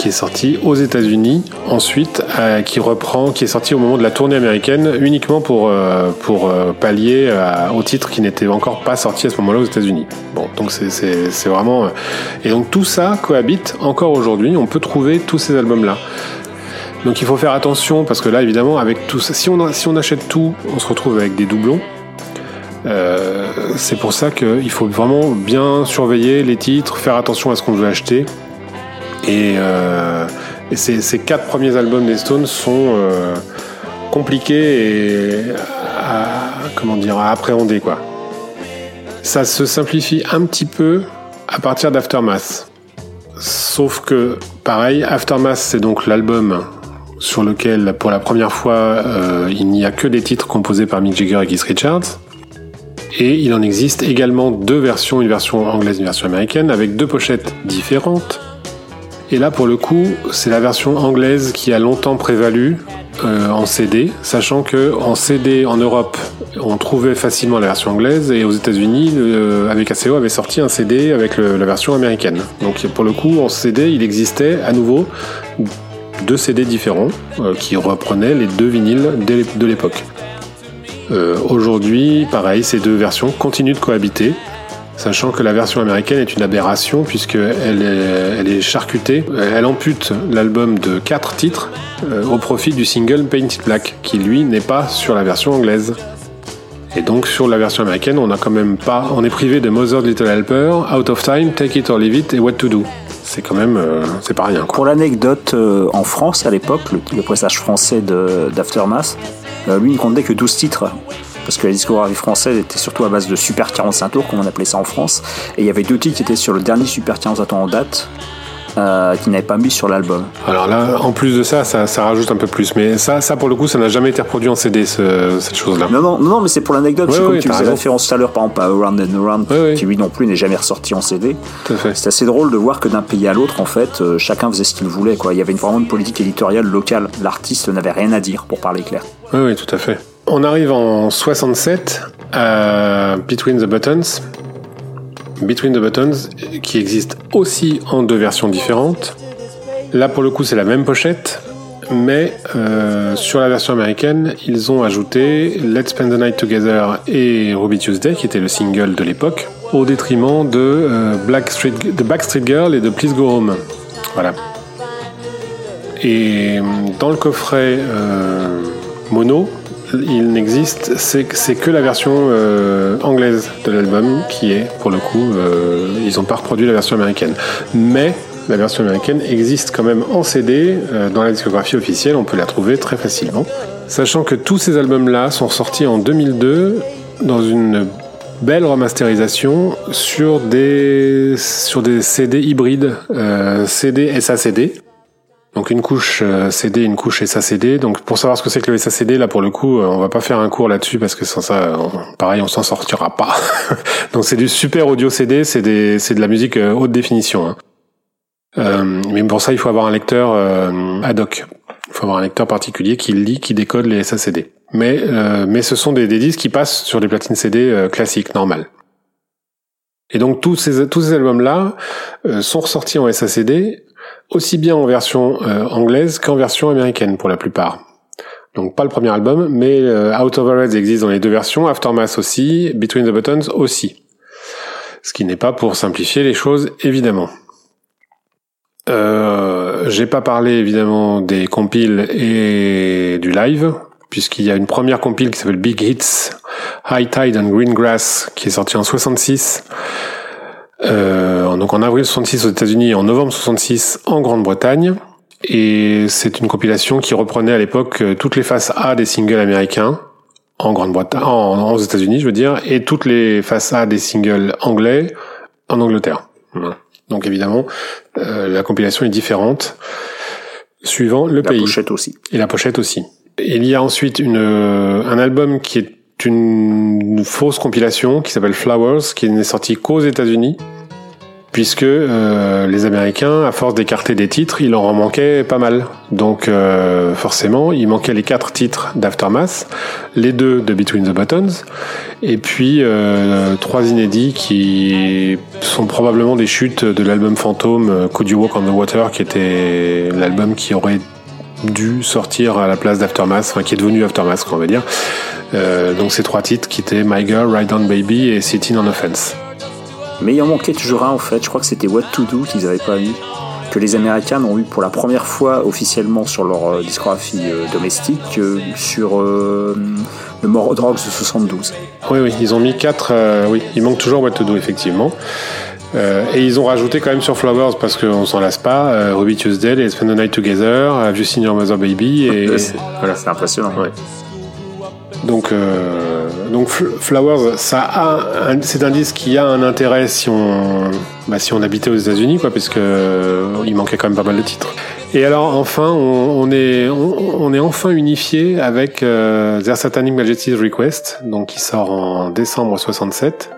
qui est sorti aux États-Unis, ensuite, qui reprend, qui est sorti au moment de la tournée américaine, uniquement pour, pour pallier au titre qui n'était encore pas sorti à ce moment-là aux États-Unis. Bon, donc c'est- vraiment. Et donc tout ça cohabite encore aujourd'hui. On peut trouver tous ces albums-là. Donc il faut faire attention parce que là, évidemment, avec tout ça, si on, achète tout, on se retrouve avec des doublons. Euh, c'est pour ça qu'il faut vraiment bien surveiller les titres, faire attention à ce qu'on veut acheter. Et, euh, ces, quatre premiers albums des Stones sont euh, compliqués et à, comment dire, appréhender. Quoi. Ça se simplifie un petit peu à partir d'Aftermath. Sauf que, pareil, Aftermath, c'est donc l'album sur lequel, pour la première fois, euh, il n'y a que des titres composés par Mick Jagger et Keith Richards. Et il en existe également deux versions, une version anglaise et une version américaine, avec deux pochettes différentes. Et là, pour le coup, c'est la version anglaise qui a longtemps prévalu euh, en CD, sachant que en CD en Europe, on trouvait facilement la version anglaise, et aux États-Unis, le- avec ACO avait sorti un CD avec la version américaine. Donc pour le coup, en CD, il existait à nouveau deux CD différents euh, qui reprenaient les deux vinyles de l'époque. Euh, Aujourd'hui, pareil, ces deux versions continuent de cohabiter, sachant que la version américaine est une aberration puisqu'elle est, elle est charcutée. Elle ampute l'album de quatre titres euh, au profit du single Painted Black, qui lui n'est pas sur la version anglaise. Et donc sur la version américaine, on a quand même pas, on est privé de Mother's Little Helper, Out of Time, Take It or Leave It et What to Do. C'est quand même, euh, c'est pas rien. Pour l'anecdote, euh, en France, à l'époque, le, pressage français d'Aftermath, euh, lui, il comptait que 12 titres. Parce que la discographie française était surtout à base de Super 45 tours, comme on appelait ça en France. Et il y avait deux titres qui étaient sur le dernier Super 45 tours en date, euh, qui n'avaient pas mis sur l'album. Alors là, en plus de ça, ça, ça rajoute un peu plus. Mais ça, ça pour le coup, ça n'a jamais été reproduit en CD, ce- cette chose-là. Non, non, non, mais c'est pour l'anecdote. Ouais, c'est ouais, comme tu faisais raison. référence tout à l'heure, par exemple, à Around and Around, Ouais, qui lui non plus n'est jamais ressorti en CD. C'est assez drôle de voir que d'un pays à l'autre, en fait, euh, chacun faisait ce qu'il voulait. Quoi. Il y avait une, vraiment une politique éditoriale locale. L'artiste n'avait rien à dire, pour parler clair. Oui, oui, tout à fait. On arrive en 67 à Between the Buttons. Between the Buttons, qui existe aussi en deux versions différentes. Là, pour le coup, c'est la même pochette, mais euh, sur la version américaine, ils ont ajouté Let's Spend the Night Together et Ruby Tuesday, qui était le single de l'époque, au détriment de euh, Black Street, de Backstreet Girl et de Please Go Home. Voilà. Et dans le coffret euh, mono, il n'existe, c'est que la version euh, anglaise de l'album qui est, pour le coup, euh, ils n'ont pas reproduit la version américaine. Mais la version américaine existe quand même en CD euh, dans la discographie officielle, on peut la trouver très facilement. Sachant que tous ces albums-là sont sortis en 2002 dans une belle remasterisation sur des, sur des CD hybrides, euh, CD SACD. Donc une couche euh, CD, une couche SACD. Donc pour savoir ce que c'est que le SACD, là pour le coup, euh, on va pas faire un cours là-dessus parce que sans ça, pareil, on s'en sortira pas. Donc c'est du super audio CD, c'est de la musique euh, haute définition. hein. Mais pour ça, il faut avoir un lecteur euh, ad hoc. Il faut avoir un lecteur particulier qui lit, qui décode les SACD. Mais mais ce sont des, des disques qui passent sur des platines CD classiques, normales. Et donc tous ces tous ces albums là sont ressortis en SACD aussi bien en version euh, anglaise qu'en version américaine pour la plupart. Donc pas le premier album, mais euh, Out of Our existe dans les deux versions, Aftermath aussi, Between the Buttons aussi. Ce qui n'est pas pour simplifier les choses, évidemment. Euh, J'ai pas parlé évidemment des compiles et du live, puisqu'il y a une première compile qui s'appelle Big Hits, High Tide and Green Grass, qui est sortie en 66. Euh, donc en avril 66 aux États-Unis en novembre 66 en Grande-Bretagne. Et c'est une compilation qui reprenait à l'époque euh, toutes les faces A des singles américains en Grande-Bretagne, en, aux États-Unis, je veux dire, et toutes les faces A des singles anglais en Angleterre. Donc évidemment, euh, la compilation est différente suivant le La pays pochette aussi. et la pochette aussi. Il y a ensuite une, euh, un album qui est une fausse compilation qui s'appelle Flowers, qui n'est sorti qu'aux États-Unis, puisque euh, les Américains, à force d'écarter des titres, il en manquait pas mal. Donc euh, forcément, il manquait les quatre titres d'Aftermath, les deux de Between the Buttons, et puis euh, trois inédits qui sont probablement des chutes de l'album fantôme euh, Could You Walk on the Water, qui était l'album qui aurait dû sortir à la place d'Aftermath, enfin qui est devenu Aftermath, on va dire. Euh, donc ces trois titres qui étaient My Girl, Ride On Baby et Sitting on Offense. Mais il en manquait toujours un en fait, je crois que c'était What to Do qu'ils n'avaient pas eu, que les Américains ont eu pour la première fois officiellement sur leur euh, discographie euh, domestique, sur le More Drugs de 72. Oui, oui, ils ont mis quatre. oui, il manque toujours What to Do effectivement. Euh, et ils ont rajouté quand même sur Flowers parce qu'on s'en lasse pas. Euh, Ruby Tuesday, et Spend the Night Together, Have You Seen Your Mother Baby et c'est- voilà. C'est impressionnant. Ouais. Donc, euh, donc Fl- Flowers, ça a, c'est un disque qui a un intérêt si on, bah, si on habitait aux États-Unis, quoi, parce euh, il manquait quand même pas mal de titres. Et alors enfin, on, est, on, est enfin unifié avec euh, Their Satanic Majesty's Request, donc qui sort en décembre 67.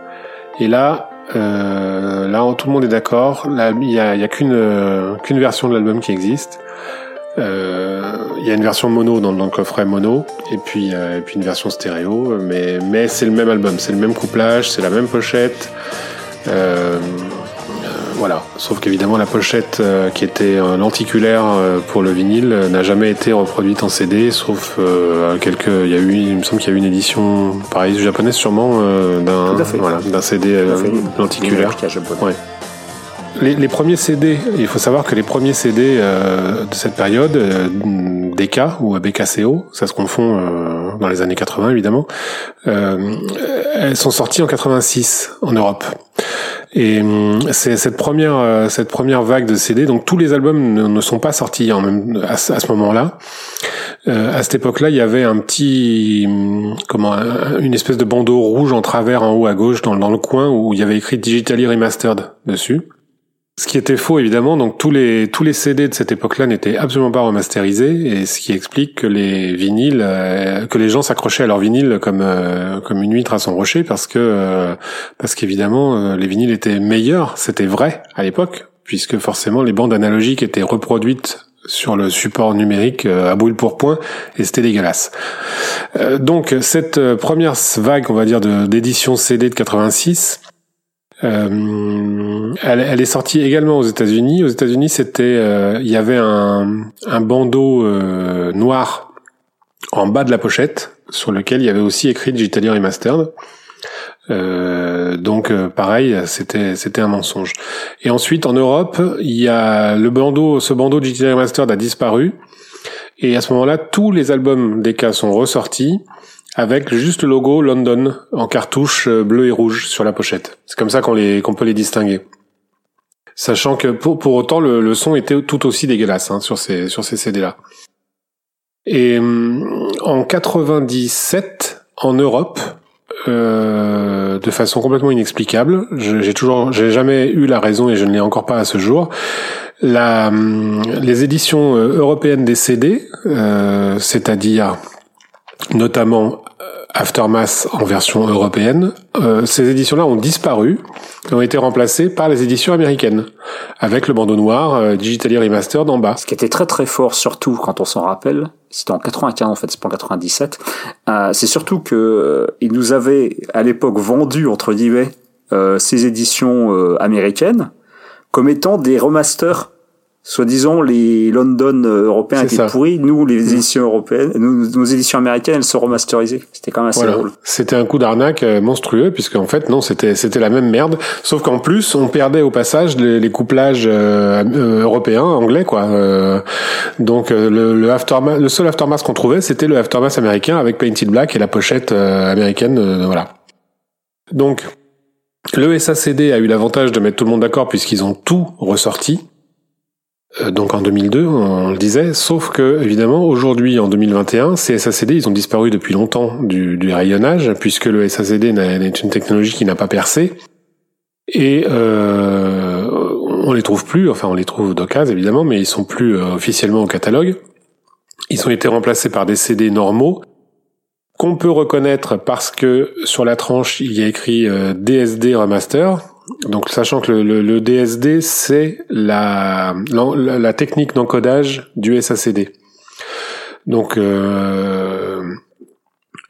Et là, euh, là, tout le monde est d'accord. Il y a, y a qu'une, euh, qu'une version de l'album qui existe. Euh, Il y a une version mono dans, dans le coffret mono et puis, euh, et puis une version stéréo, mais, mais c'est le même album, c'est le même couplage, c'est la même pochette. Euh, euh, voilà, sauf qu'évidemment la pochette euh, qui était euh, lenticulaire euh, pour le vinyle n'a jamais été reproduite en CD, sauf euh, quelques. Il y a eu, il me semble qu'il y a eu une édition, pareil, japonaise sûrement euh, d'un voilà, d'un CD lenticulaire. Ouais. Les, premiers CD, il faut savoir que les premiers CD euh, de cette période, euh, DK ou BKCO, ça se confond euh, dans les années 80 évidemment, euh, elles sont sorties en 86 en Europe. Et hum, c'est cette première euh, cette première vague de CD, donc tous les albums ne, sont pas sortis en même à, ce- moment-là. Euh, à cette époque-là, il y avait un petit hum, comment un- une espèce de bandeau rouge en travers en haut à gauche dans, dans le coin où il y avait écrit Digitally Remastered dessus. Ce qui était faux évidemment, donc tous les tous les CD de cette époque-là n'étaient absolument pas remasterisés et ce qui explique que les vinyles, euh, que les gens s'accrochaient à leur vinyle comme euh, comme une huître à son rocher parce que euh, parce qu'évidemment euh, les vinyles étaient meilleurs, c'était vrai à l'époque puisque forcément les bandes analogiques étaient reproduites sur le support numérique à brûle pour point et c'était dégueulasse. Donc cette première vague, on va dire, d'édition CD de 86, euh, elle, elle est sortie également aux États-Unis. Aux États-Unis, c'était, euh, il y avait un, un bandeau euh, noir en bas de la pochette sur lequel il y avait aussi écrit Digitally Remastered. Euh, donc euh, pareil, c'était c'était un mensonge. Et ensuite en Europe, il y a le bandeau, ce bandeau Digitally Remastered a disparu. Et à ce moment-là, tous les albums des cas sont ressortis avec juste le logo London en cartouche euh, bleu et rouge sur la pochette. C'est comme ça qu'on les qu'on peut les distinguer. Sachant que pour, pour autant le, le son était tout aussi dégueulasse hein, sur ces sur ces CD là. Et hum, en 97 en Europe, euh, de façon complètement inexplicable. J'ai toujours, j'ai jamais eu la raison et je ne l'ai encore pas à ce jour. La, hum, les éditions euh, européennes des CD, euh, c'est-à-dire notamment euh, Aftermath en version européenne, euh, ces éditions-là ont disparu, ont été remplacées par les éditions américaines, avec le bandeau noir euh, digitally remastered en bas. Ce qui était très très fort, surtout quand on s'en rappelle, c'était en 95 en fait, c'est pas en 97. euh, c'est surtout que euh, ils nous avaient à l'époque vendu entre guillemets euh, ces éditions américaines comme étant des remasters. Soi-disant, les London euh, européens étaient ça. pourris. Nous, les éditions européennes, nous, nos éditions américaines, elles sont remasterisées. C'était quand même assez Voilà. drôle. C'était un coup d'arnaque euh, monstrueux puisque en fait non c'était c'était la même merde sauf qu'en plus on perdait au passage les, les couplages euh, européens anglais quoi Euh, donc le, le aftermath le seul aftermath qu'on trouvait c'était le aftermath américain avec Painted Black et la pochette euh, américaine voilà donc le SACD a eu l'avantage de mettre tout le monde d'accord puisqu'ils ont tout ressorti donc en 2002, on le disait, sauf que évidemment aujourd'hui en 2021, ces SACD ils ont disparu depuis longtemps du, rayonnage puisque le SACD n'est une technologie qui n'a pas percé et euh, on les trouve plus, enfin on les trouve d'occasion évidemment, mais ils sont plus euh, officiellement au catalogue. Ils ont été remplacés par des CD normaux qu'on peut reconnaître parce que sur la tranche il y a écrit euh, DSD Remaster. Donc sachant que le, DSD c'est la, technique d'encodage du SACD. Donc euh,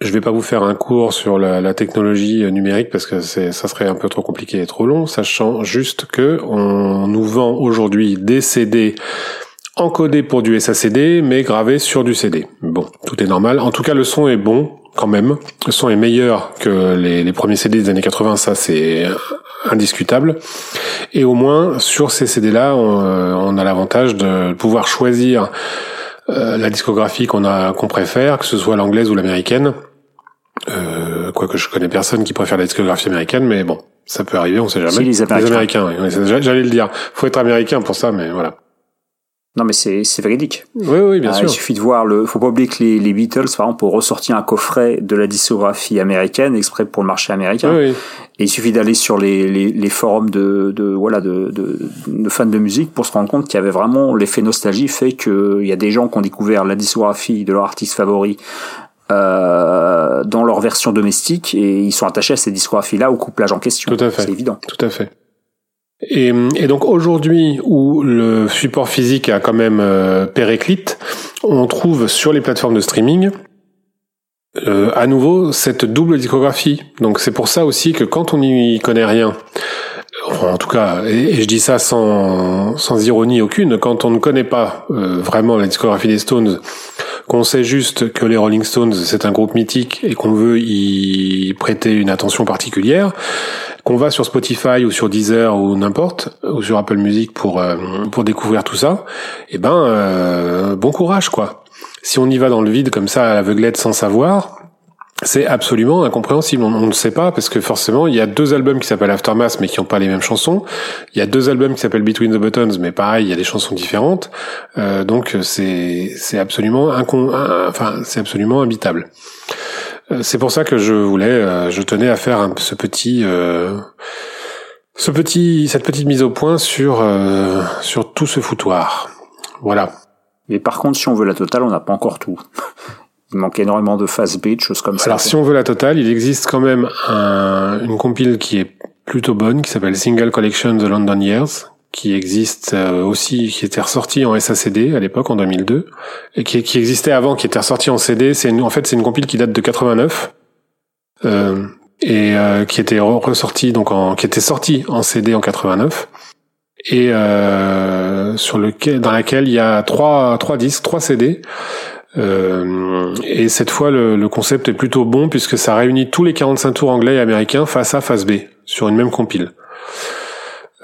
je vais pas vous faire un cours sur la, technologie euh, numérique parce que ça serait un peu trop compliqué et trop long, sachant juste que on nous vend aujourd'hui des CD encodés pour du SACD mais gravés sur du CD. Bon, tout est normal. En tout cas, le son est bon quand même. Le son est meilleur que les, les premiers CD des années 80, ça c'est indiscutable. Et au moins sur ces CD-là, on, euh, on a l'avantage de pouvoir choisir euh, la discographie qu'on a qu'on préfère, que ce soit l'anglaise ou l'américaine. Euh, quoique je connais personne qui préfère la discographie américaine, mais bon, ça peut arriver, on sait jamais. Si, les Américains. oui, c'est- j'allais le dire. Faut être américain pour ça, mais voilà. Non, mais c'est c'est véridique. Oui, oui, bien Ah, sûr. Il suffit de voir le. Faut pas oublier que les, les Beatles, par exemple, ont ressorti un coffret de la discographie américaine exprès pour le marché américain. Oui, oui. Et il suffit d'aller sur les, les, les forums de, de voilà de, de, de fans de musique pour se rendre compte qu'il y avait vraiment l'effet nostalgie fait qu'il y a des gens qui ont découvert la discographie de leur artiste favori euh, dans leur version domestique et ils sont attachés à ces discographies-là au couplage en question. Tout à fait. C'est évident. Tout à fait. Et, donc aujourd'hui, où le support physique a quand même euh, périclite, on trouve sur les plateformes de streaming euh, à nouveau cette double discographie. Donc c'est pour ça aussi que quand on n'y connaît rien, en tout cas, et, je dis ça sans, sans ironie aucune, quand on ne connaît pas euh, vraiment la discographie des Stones, qu'on sait juste que les Rolling Stones c'est un groupe mythique et qu'on veut y prêter une attention particulière, qu'on va sur Spotify ou sur Deezer ou n'importe ou sur Apple Music pour euh, pour découvrir tout ça, eh ben euh, bon courage quoi. Si on y va dans le vide comme ça à l'aveuglette sans savoir, c'est absolument incompréhensible. On, on ne sait pas parce que forcément il y a deux albums qui s'appellent Aftermath mais qui n'ont pas les mêmes chansons. Il y a deux albums qui s'appellent Between the Buttons mais pareil il y a des chansons différentes. Euh, donc c'est c'est absolument incon enfin c'est absolument imbitable. Euh, C'est pour ça que je voulais, euh, je tenais à faire un- ce petit, euh, ce petit, cette petite mise au point sur euh, sur tout ce foutoir. Voilà. Mais par contre, si on veut la totale, on n'a pas encore tout. Il manque énormément de fast beat, choses comme ça. Alors si on veut la totale, il existe quand même un- une compile qui est plutôt bonne, qui s'appelle Single Collection The London Years, qui existe euh, aussi, qui était ressortie en SACD à l'époque en 2002, et qui, qui existait avant, qui était ressortie en CD. C'est en fait c'est une compile qui date de 89. Euh, et euh, qui était re- ressortie donc en qui était sortie en CD en 89 et euh, sur lequel dans laquelle il y a trois trois disques trois CD euh, et cette fois, le, concept est plutôt bon puisque ça réunit tous les 45 tours anglais et américains face A, face B, sur une même compile.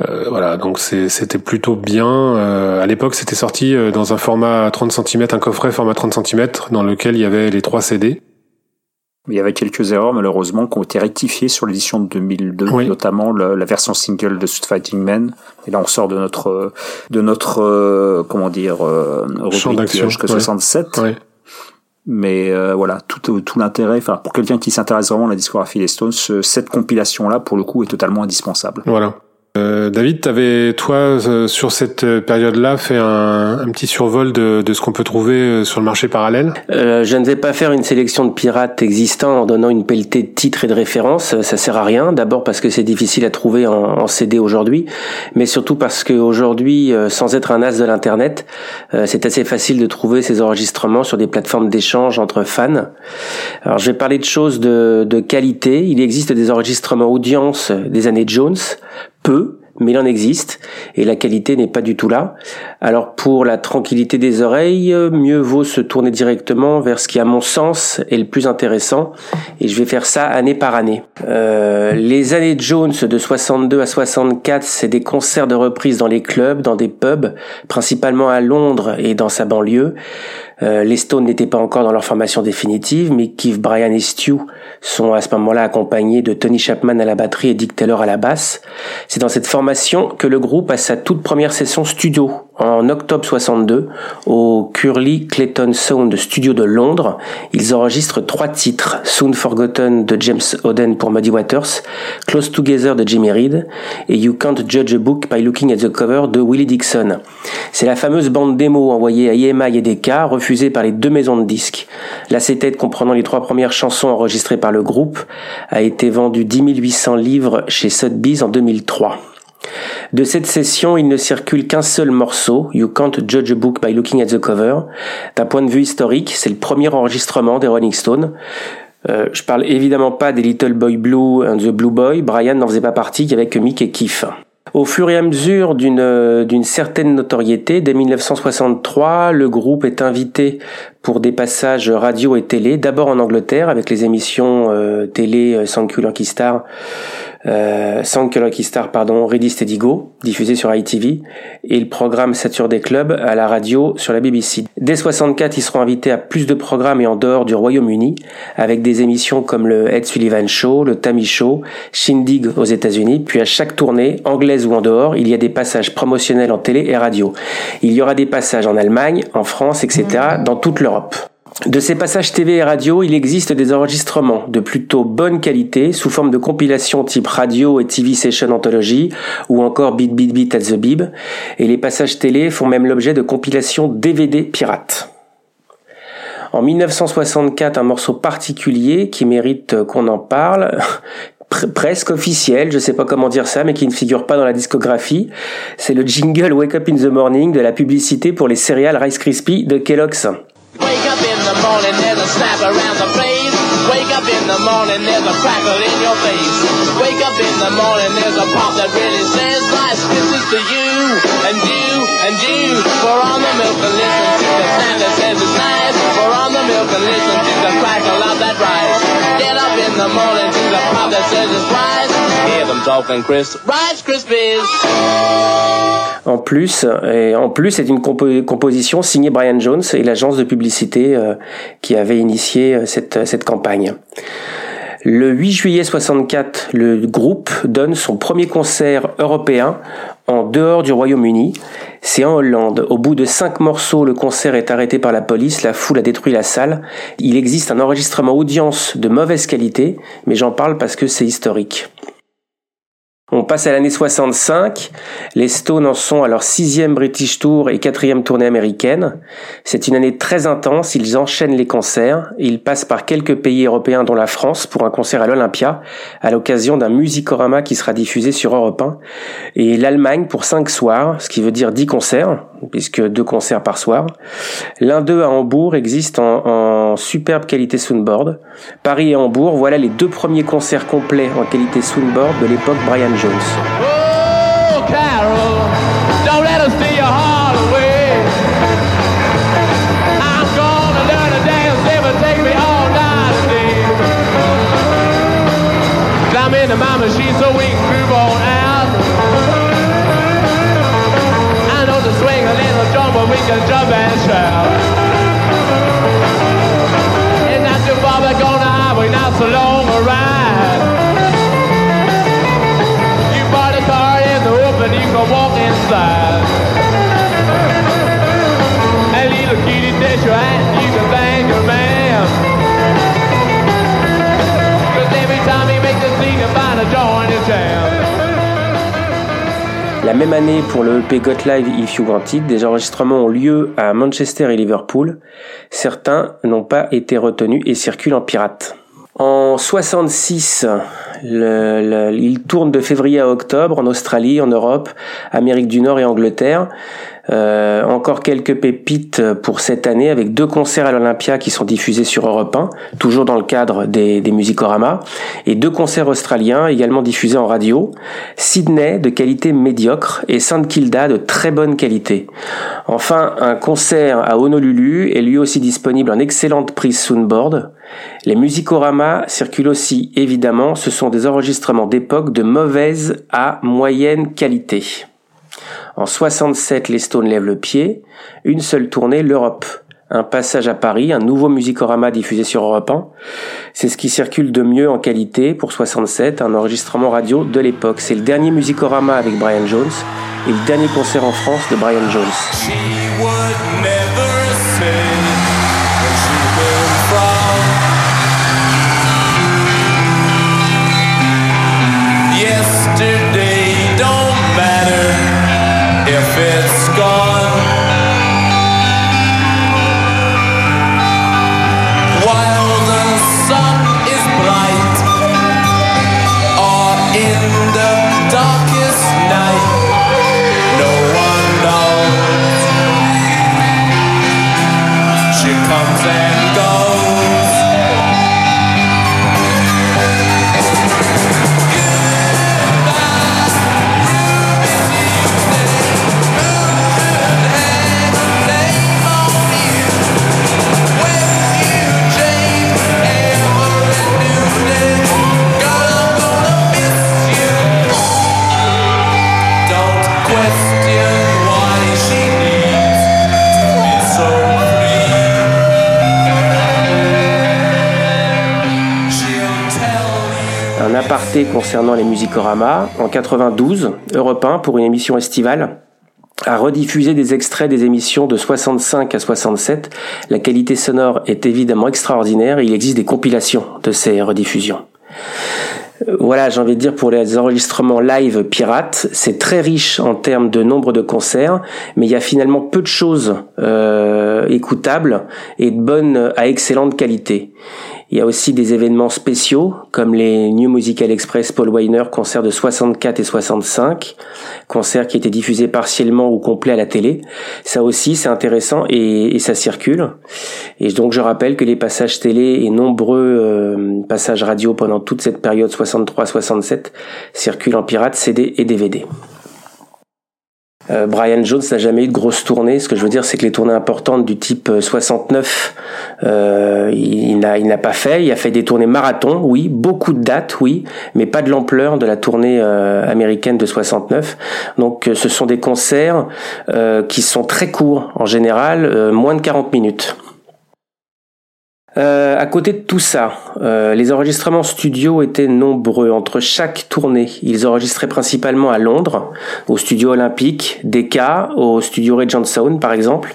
Euh, voilà, donc c'était plutôt bien. Euh, à l'époque, c'était sorti euh, dans un format 30 cm, un coffret format 30 cm, dans lequel il y avait les trois CD. Il y avait quelques erreurs, malheureusement, qui ont été rectifiées sur l'édition de 2002, Oui. notamment la version single de Street Fighting Man. Et là, on sort de notre, euh, de notre, euh, comment dire, euh, rubrique d'action, jusqu'à ouais. 67. Ouais. Mais euh, voilà, tout, tout l'intérêt, enfin pour quelqu'un qui s'intéresse vraiment à la discographie des Stones, ce- cette compilation-là, pour le coup, est totalement indispensable. Voilà. Euh, David, t'avais toi euh, sur cette euh, période-là fait un, un petit survol de, de ce qu'on peut trouver euh, sur le marché parallèle? Je ne vais pas faire une sélection de pirates existants en donnant une pelletée de titres et de références. Ça sert à rien. D'abord parce que c'est difficile à trouver en, en CD aujourd'hui, mais surtout parce qu'aujourd'hui, sans être un as de l'internet, c'est assez facile de trouver ces enregistrements sur des plateformes d'échange entre fans. Alors, je vais parler de choses de, de qualité. Il existe des enregistrements audience des années Jones, peu, mais il en existe et la qualité n'est pas du tout là. Alors pour la tranquillité des oreilles, mieux vaut se tourner directement vers ce qui à mon sens est le plus intéressant et je vais faire ça année par année. Euh, les années Jones de 62 à 64, c'est des concerts de reprise dans les clubs, dans des pubs, principalement à Londres et dans sa banlieue. Euh, les Stones n'étaient pas encore dans leur formation définitive, mais Keith, Brian et Stu sont à ce moment-là accompagnés de Tony Chapman à la batterie et Dick Taylor à la basse. C'est dans cette formation que le groupe a sa toute première session studio en octobre 62 au Curly Clayton Sound Studio de Londres. Ils enregistrent trois titres Soon Forgotten de James Oden pour Muddy Waters, Close Together de Jimmy Reed et You Can't Judge a Book by Looking at the Cover de Willie Dixon. C'est la fameuse bande démo envoyée à EMI et DK, refusée par les deux maisons de disques. L'acétate comprenant les trois premières chansons enregistrées par le groupe a été vendu 10 800 livres chez Sotheby's en 2003. De cette session, il ne circule qu'un seul morceau, You Can't Judge a Book by Looking at the Cover. D'un point de vue historique, c'est le premier enregistrement des Rolling Stones. Euh, je parle évidemment pas des Little Boy Blue and the Blue Boy, Brian n'en faisait pas partie, il y avait que Mick et Keith. Au fur et à mesure d'une euh, d'une certaine notoriété, dès 1963, le groupe est invité pour des passages radio et télé, d'abord en Angleterre avec les émissions euh, télé euh, Thank You Lucky Star, euh, Lucky Star, pardon, Ready Steady Go, diffusé sur ITV, et le programme Saturday Club à la radio sur la BBC. Dès 64, ils seront invités à plus de programmes et en dehors du Royaume-Uni, avec des émissions comme le Ed Sullivan Show, le Tammy Show, Shindig aux États-Unis, puis à chaque tournée, anglaise ou en dehors, il y a des passages promotionnels en télé et radio. Il y aura des passages en Allemagne, en France, etc., dans toute l'Europe. De ces passages TV et radio, il existe des enregistrements de plutôt bonne qualité sous forme de compilation type radio et TV Session Anthology ou encore Beat Beat Beat at the Bib et les passages télé font même l'objet de compilations DVD pirates. En 1964, un morceau particulier qui mérite qu'on en parle, pr- presque officiel, je sais pas comment dire ça, mais qui ne figure pas dans la discographie, c'est le jingle Wake Up in the Morning de la publicité pour les céréales Rice Krispies de Kellogg's. Wake up in the morning, there's a snap around the place. Wake up in the morning, there's a crackle in your face. Wake up in the morning, there's a pop that really says, Rice Krispies to you, and you, and you. Pour on the milk and listen to the sound that says it's nice. Pour on the milk and listen to the crackle of that rice. Get up in the morning to the pop that says it's rice. En plus, et en plus, c'est une compo- composition signée Brian Jones et l'agence de publicité euh, qui avait initié euh, cette, cette campagne. Le 8 juillet 64, le groupe donne son premier concert européen en dehors du Royaume-Uni. C'est en Hollande. Au bout de cinq morceaux, le concert est arrêté par la police. La foule a détruit la salle. Il existe un enregistrement audience de mauvaise qualité, mais j'en parle parce que c'est historique. On passe à l'année 65. Les Stones en sont à leur sixième British Tour et quatrième tournée américaine. C'est une année très intense. Ils enchaînent les concerts. Ils passent par quelques pays européens dont la France pour un concert à l'Olympia à l'occasion d'un musicorama qui sera diffusé sur Europe 1 et l'Allemagne pour cinq soirs, ce qui veut dire dix concerts puisque deux concerts par soir. L'un d'eux à Hambourg existe en, superbe qualité soundboard. Paris et Hambourg, voilà les deux premiers concerts complets en qualité soundboard de l'époque Brian Jones. Oh, Carol, don't let us steal your heart away. I'm gonna learn to dance, will take me all night today. Climb into my machine so we can groove on out. I know to swing a little drum, but we can jump and shout. La même année, pour le EP Got Live If You Want It, des enregistrements ont lieu à Manchester et Liverpool. Certains n'ont pas été retenus et circulent en pirate. En 66, le, le, il tourne de février à octobre en Australie, en Europe, Amérique du Nord et Angleterre. Euh, encore quelques pépites pour cette année avec deux concerts à l'Olympia qui sont diffusés sur Europe 1, toujours dans le cadre des, des Musicorama, et deux concerts australiens également diffusés en radio. Sydney de qualité médiocre et Saint Kilda de très bonne qualité. Enfin, un concert à Honolulu est lui aussi disponible en excellente prise Soundboard. Les Musicorama circulent aussi, évidemment, ce sont des enregistrements d'époque de mauvaise à moyenne qualité. En 67, les Stones lèvent le pied. Une seule tournée, l'Europe. Un passage à Paris, un nouveau musicorama diffusé sur Europe 1. C'est ce qui circule de mieux en qualité pour 67, un enregistrement radio de l'époque. C'est le dernier musicorama avec Brian Jones et le dernier concert en France de Brian Jones. Aparté concernant les musicoramas. En 92, Europe 1, pour une émission estivale, a rediffusé des extraits des émissions de 65 à 67. La qualité sonore est évidemment extraordinaire et il existe des compilations de ces rediffusions. Voilà, j'ai envie de dire pour les enregistrements live pirates, c'est très riche en termes de nombre de concerts, mais il y a finalement peu de choses euh, écoutables et de bonne à excellente qualité. Il y a aussi des événements spéciaux comme les New Musical Express Paul Weiner concerts de 64 et 65, concerts qui étaient diffusés partiellement ou complets à la télé. Ça aussi c'est intéressant et, et ça circule. Et donc je rappelle que les passages télé et nombreux euh, passages radio pendant toute cette période 63-67 circulent en pirate CD et DVD. Euh, Brian Jones n'a jamais eu de grosse tournée. Ce que je veux dire, c'est que les tournées importantes du type euh, 69, euh, il, il n'a pas fait. Il a fait des tournées marathon, oui, beaucoup de dates, oui, mais pas de l'ampleur de la tournée euh, américaine de 69. Donc, euh, ce sont des concerts euh, qui sont très courts en général, euh, moins de 40 minutes. Euh, à côté de tout ça, euh, les enregistrements studio étaient nombreux. Entre chaque tournée, ils enregistraient principalement à Londres, au studio olympique, Decca, au studio Regent Sound par exemple.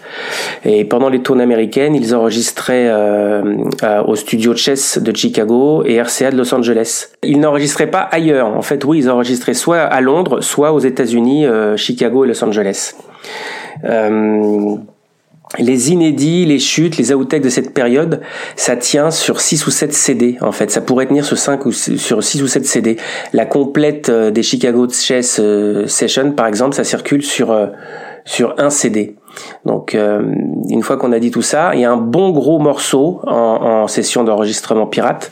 Et pendant les tournées américaines, ils enregistraient euh, euh, au studio Chess de Chicago et RCA de Los Angeles. Ils n'enregistraient pas ailleurs. En fait, oui, ils enregistraient soit à Londres, soit aux États-Unis, euh, Chicago et Los Angeles. Euh, les inédits, les chutes, les outtakes de cette période, ça tient sur 6 ou 7 CD en fait. Ça pourrait tenir sur 5 ou sur 6 ou 7 CD. La complète euh, des Chicago Chess euh, Session par exemple, ça circule sur euh, sur un CD. Donc euh, une fois qu'on a dit tout ça, il y a un bon gros morceau en, en session d'enregistrement pirate.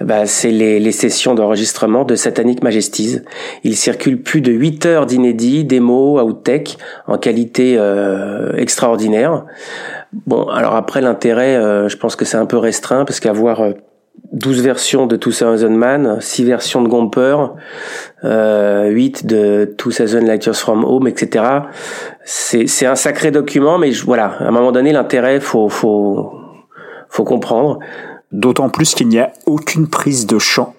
Bah, c'est les, les sessions d'enregistrement de Satanic Majesties. Il circule plus de 8 heures d'inédits, démos, outtake en qualité euh, extraordinaire. Bon, alors après l'intérêt, euh, je pense que c'est un peu restreint parce qu'avoir euh, 12 versions de 2000 Man, 6 versions de Gomper, euh, 8 de 2000 Lighters from Home, etc. C'est, c'est un sacré document, mais je- voilà, à un moment donné, l'intérêt, faut, faut, faut comprendre. D'autant plus qu'il n'y a aucune prise de chant.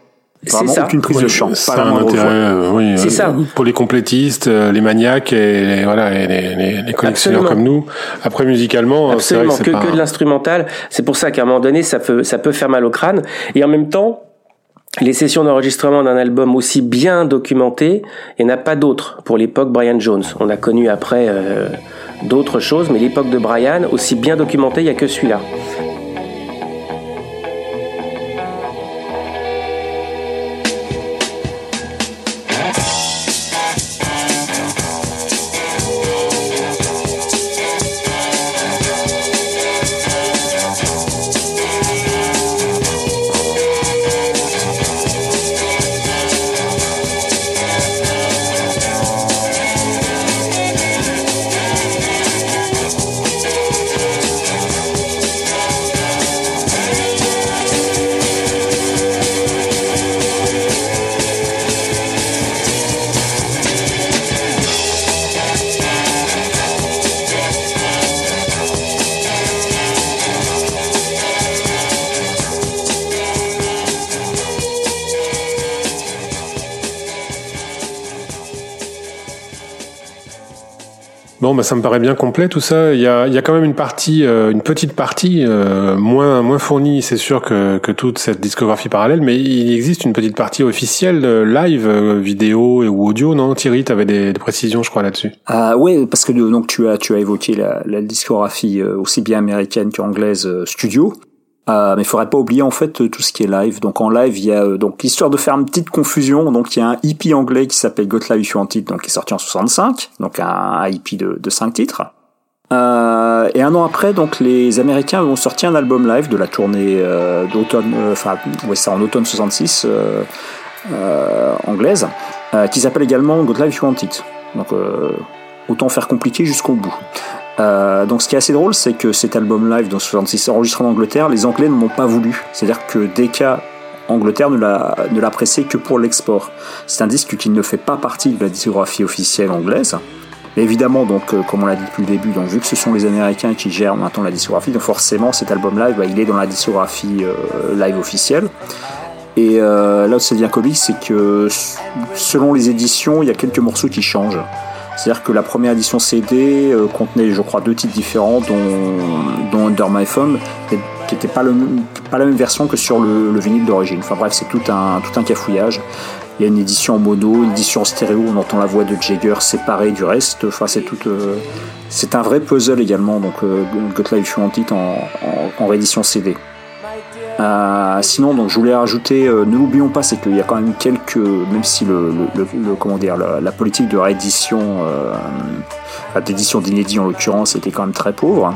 C'est Vraiment ça. aucune prise de chant. Ça Pas a la un moindre euh, oui, C'est euh, ça. pour les complétistes, euh, les maniaques et les, voilà, et les, les, les collectionneurs Absolument. comme nous. Après, musicalement, c'est vrai Absolument, que que, c'est pas... que de l'instrumental. C'est pour ça qu'à un moment donné, ça peut, ça peut faire mal au crâne. Et en même temps, les sessions d'enregistrement d'un album aussi bien documenté, il n'y a pas d'autres pour l'époque Brian Jones. On a connu après euh, d'autres choses, mais l'époque de Brian, aussi bien documentée, il n'y a que celui-là. Bon, bah, ça me paraît bien complet tout ça. Il y a, il y a quand même une partie, euh, une petite partie euh, moins moins fournie, c'est sûr que, que toute cette discographie parallèle, mais il existe une petite partie officielle euh, live, euh, vidéo ou audio, non Thierry, tu avais des, des précisions, je crois là-dessus. Ah ouais, parce que donc tu as tu as évoqué la, la discographie euh, aussi bien américaine qu'anglaise euh, studio. Euh, mais il faudrait pas oublier en fait tout ce qui est live. Donc en live, il y a euh, donc histoire de faire une petite confusion. Donc il y a un EP anglais qui s'appelle Got Live If You Want It, donc qui est sorti en 65, donc un, EP de, de 5 titres. Euh, et un an après, donc les Américains ont sorti un album live de la tournée euh, d'automne, euh, enfin ouais, c'est en automne 66 euh, euh, anglaise, euh, qui s'appelle également Got Live If You Want It. Donc euh, autant faire compliqué jusqu'au bout. Euh, donc ce qui est assez drôle, c'est que cet album live dans 66 enregistré en Angleterre, les Anglais ne l'ont pas voulu. C'est-à-dire que Decca Angleterre ne l'a ne l'a pressé que pour l'export. C'est un disque qui ne fait pas partie de la discographie officielle anglaise. Mais évidemment, donc, euh, comme on l'a dit depuis le début, donc, vu que ce sont les Américains qui gèrent maintenant la discographie, donc forcément cet album live, bah, il est dans la discographie euh, live officielle. Et euh, là où ça devient comique, c'est que selon les éditions, il y a quelques morceaux qui changent. C'est-à-dire que la première édition CD euh, contenait, je crois, deux titres différents, dont, dont Under My Thumb, qui n'était pas, la même version que sur le, le vinyle d'origine. Enfin bref, c'est tout un, tout un cafouillage. Il y a une édition en mono, une édition en stéréo, on entend la voix de Jagger séparée du reste. Enfin, c'est tout. euh, c'est un vrai puzzle également, donc euh, Got It en, en, en réédition CD. Euh, sinon, donc je voulais rajouter, euh, ne l'oublions pas, c'est qu'il y a quand même quelques, même si le, le, le- comment dire, la, la politique de réédition, euh, d'édition d'inédit en l'occurrence, était quand même très pauvre.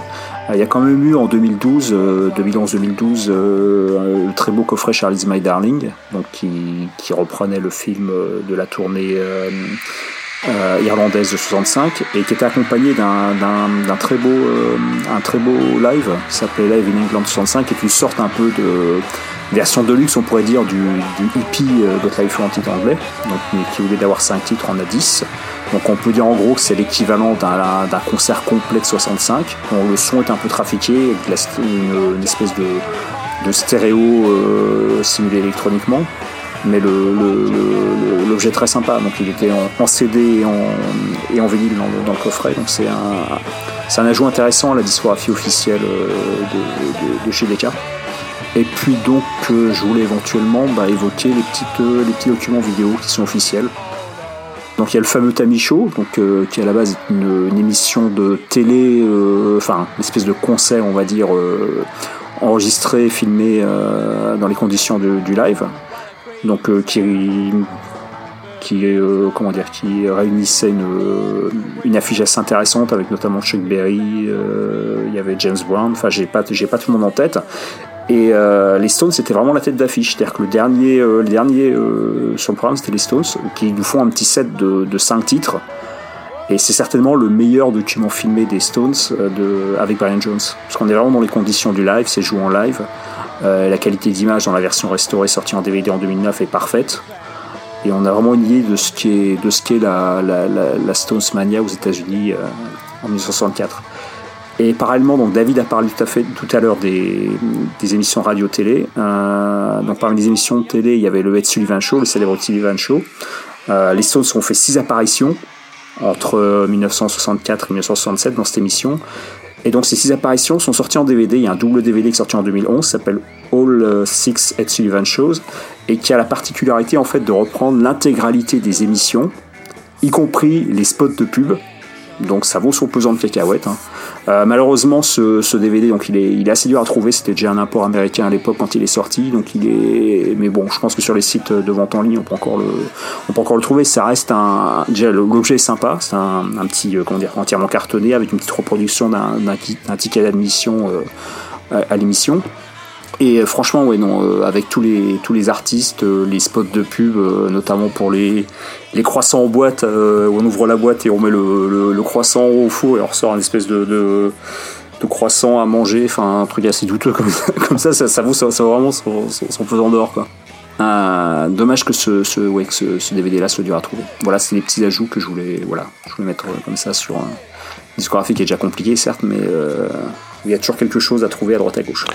Euh, il y a quand même eu en 2012, euh, 2011-2012, euh, le très beau coffret Charlie's My Darling, donc qui, qui reprenait le film euh, de la tournée. Euh, irlandaise de 65 et qui était accompagné d'un très beau euh, un très beau live qui s'appelait Live in England 65 qui est une sorte un peu de version de luxe on pourrait dire du, du hippie euh, Life for Antique anglais donc mais qui lieu d'avoir 5 titres en a 10 donc on peut dire en gros que c'est l'équivalent d'un concert complet de 65 dont le son est un peu trafiqué avec de la une, une espèce de, de stéréo euh, simulé électroniquement mais le- le- le- le- l'objet est très sympa. Donc il était en, CD et en, et en vinyle dans le, le coffret. Donc c'est un, un ajout intéressant à la discographie officielle euh, de, de- chez Decca. Et puis donc euh, je voulais éventuellement bah, évoquer les, petites, euh, les petits documents vidéo qui sont officiels. Donc il y a le fameux Show, donc, qui à la base est une, émission de télé, enfin une espèce de concert on va dire, enregistré, filmé dans les conditions du live donc euh, qui qui euh, comment dire qui réunissait une, euh, une affiche assez intéressante avec notamment Chuck Berry il y avait James Brown. Enfin j'ai pas j'ai pas tout le monde en tête. Et les Stones c'était vraiment la tête d'affiche. C'est à dire que le dernier le dernier sur le programme c'était les Stones qui nous font un petit set de, de 5 titres. Et c'est certainement le meilleur document filmé des Stones de, avec Brian Jones. Parce qu'on est vraiment dans les conditions du live c'est joué en live la qualité d'image dans la version restaurée sortie en DVD en 2009 est parfaite. Et on a vraiment une idée de ce qu'est la, la, la, la Stones Mania aux États-Unis euh, en 1964. Et parallèlement, donc David a parlé tout à l'heure des, émissions radio-télé. Euh, donc parmi les émissions télé, il y avait le Ed Sullivan Show, le célèbre Sullivan Show. Euh, les Stones ont fait six apparitions entre 1964 et 1967 dans cette émission. Et donc ces six apparitions sont sorties en DVD. Il y a un double DVD qui est sorti en 2011, s'appelle All euh, Six Ed Sullivan Shows, et qui a la particularité en fait de reprendre l'intégralité des émissions, y compris les spots de pub. Donc ça vaut son pesant de cacahuètes. hein. Euh, malheureusement, ce, ce DVD, donc il est, assez dur à trouver. C'était déjà un import américain à l'époque quand il est sorti, donc il est. Mais bon, je pense que sur les sites de vente en ligne, on peut encore le, trouver. Ça reste un. Déjà, l'objet est sympa. C'est un, petit, euh, comment dire, entièrement cartonné avec une petite reproduction d'un, d'un, ti- d'un ticket d'admission euh, à l'émission. Et euh, franchement, ouais, non, euh, avec tous les tous les artistes, euh, les spots de pub, notamment pour les les croissants en boîte, où on ouvre la boîte et on met le, le, le croissant au four et on ressort une espèce de, de, de croissant à manger, enfin un truc assez douteux comme ça, comme ça, ça, ça vaut, ça, ça vraiment son, son, son pesant d'or, quoi. Euh, dommage que ce, ce, ouais, que ce, ce DVD-là soit dur à trouver. Voilà, c'est les petits ajouts que je voulais, voilà, je voulais mettre comme ça sur un discographie qui est déjà compliqué, certes, mais euh, il y a toujours quelque chose à trouver à droite à gauche.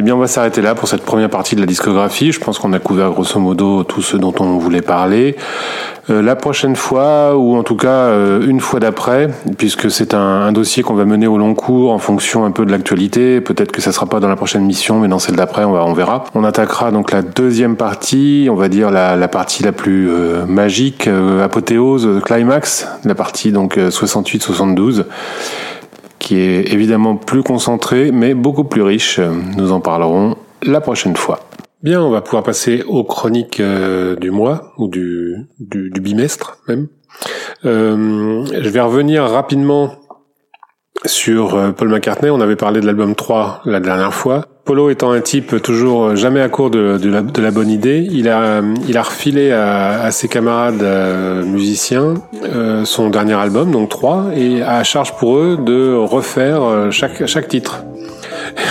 Eh bien, on va s'arrêter là pour cette première partie de la discographie. Je pense qu'on a couvert grosso modo tout ce dont on voulait parler. Euh, la prochaine fois, ou en tout cas euh, une fois d'après, puisque c'est un, un dossier qu'on va mener au long cours en fonction un peu de l'actualité. Peut-être que ça sera pas dans la prochaine mission, mais dans celle d'après, on, on verra. On attaquera donc la deuxième partie, on va dire la, la partie la plus euh, magique, euh, apothéose, euh, climax, la partie donc euh, 68-72 qui est évidemment plus concentré, mais beaucoup plus riche. Nous en parlerons la prochaine fois. Bien, on va pouvoir passer aux chroniques euh, du mois, ou du, du, du bimestre même. Euh, je vais revenir rapidement sur euh, Paul McCartney. On avait parlé de l'album 3 la dernière fois. Polo étant un type toujours jamais à court de, la, bonne idée, il a, il a refilé à, ses camarades euh, musiciens euh, son dernier album, donc 3, et à charge pour eux de refaire euh, chaque, chaque titre.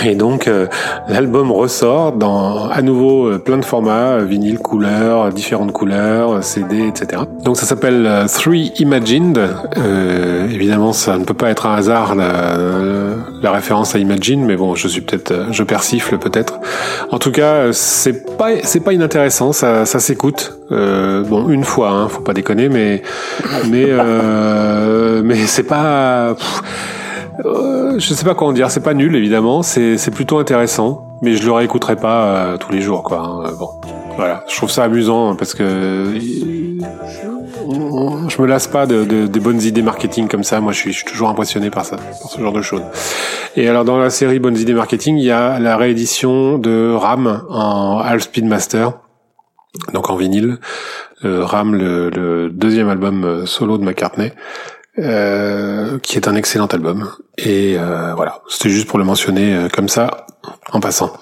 Et donc euh, l'album ressort dans à nouveau euh, plein de formats, euh, vinyle, couleurs, différentes couleurs, CD, etc. Donc ça s'appelle Three Imagined. Euh, évidemment, ça ne peut pas être un hasard la, la référence à Imagine, mais bon, je suis peut-être, je persifle peut-être. En tout cas, c'est pas c'est pas inintéressant, ça, ça s'écoute. Euh, bon, une fois, hein, faut pas déconner, mais mais euh, mais c'est pas. pff, euh, je sais pas comment dire, c'est pas nul évidemment, c'est plutôt intéressant, mais je le réécouterai pas euh, tous les jours quoi. hein. Bon, voilà, je trouve ça amusant parce que euh, je me lasse pas de, de- des bonnes idées marketing comme ça. Moi, je suis, je suis toujours impressionné par ça, par ce genre de choses. Et alors dans la série Bonnes idées marketing, il y a la réédition de Ram en Half Speed Master, donc en vinyle. Euh, Ram, le, le deuxième album euh, solo de McCartney euh, qui est un excellent album. Et euh, voilà, c'était juste pour le mentionner euh, comme ça, en passant.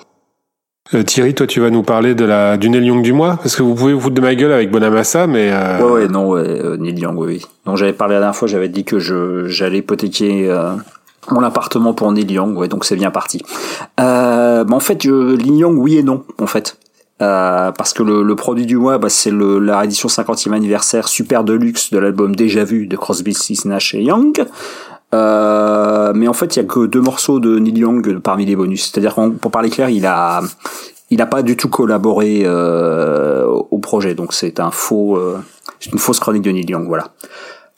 Euh, Thierry, toi, tu vas nous parler de la du Neil Young du mois, parce que vous pouvez vous foutre de ma gueule avec Bonamassa, mais Ouais, ouais, non, ouais, Neil Young, oui. Donc j'avais parlé la dernière fois, j'avais dit que je j'allais hypothéquer mon appartement pour Neil Young, ouais, donc c'est bien parti. Euh, en fait, je, Neil Young, oui et non, en fait. Euh, parce que le, le produit du mois, bah, c'est la réédition 50e anniversaire super deluxe de l'album Déjà Vu de Crosby, Stills, Nash et Young. Euh, mais en fait, il y a que deux morceaux de Neil Young parmi les bonus. C'est-à-dire pour parler clair, il a, il n'a pas du tout collaboré euh, au projet. Donc c'est un faux, euh, une fausse chronique de Neil Young, voilà.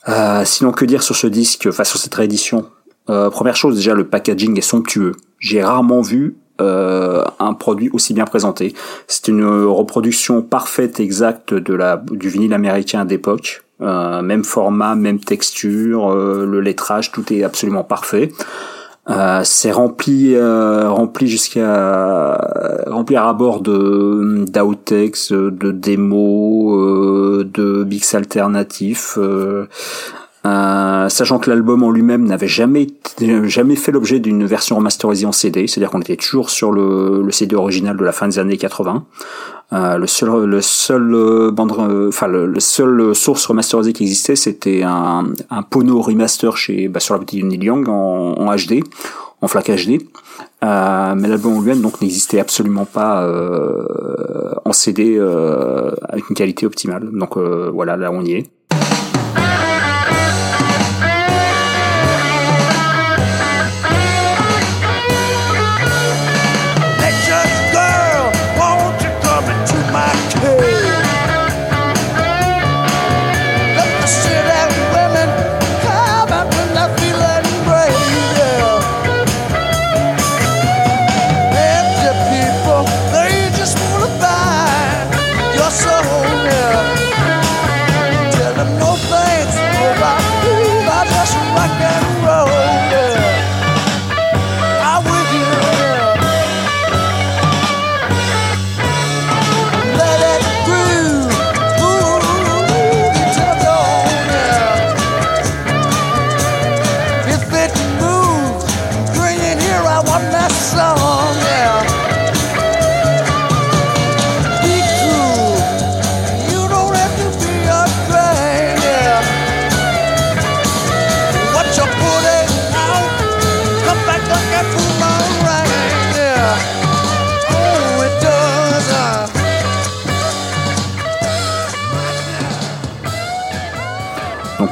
Euh, sinon, que dire sur ce disque, enfin sur cette réédition? Première chose, déjà, le packaging est somptueux. J'ai rarement vu euh, un produit aussi bien présenté. C'est une reproduction parfaite, exacte de la du vinyle américain d'époque. Euh, même format, même texture, euh, le lettrage, tout est absolument parfait. Euh, c'est rempli, euh, rempli jusqu'à rempli à bord de d'outtakes, de démos, euh, de mix alternatifs. Euh, euh, sachant que l'album en lui-même n'avait jamais été- jamais fait l'objet d'une version remasterisée en CD, c'est-à-dire qu'on était toujours sur le, CD original de la fin des années 80. Euh, le seul le seul euh, bande euh, enfin le, le euh, source remasterisée qui existait c'était un, un Pono remaster chez bah, sur la petite Neil Young en, HD en FLAC HD euh, mais l'album en lui-même donc n'existait absolument pas euh, en CD euh, avec une qualité optimale. Donc euh, voilà là on y est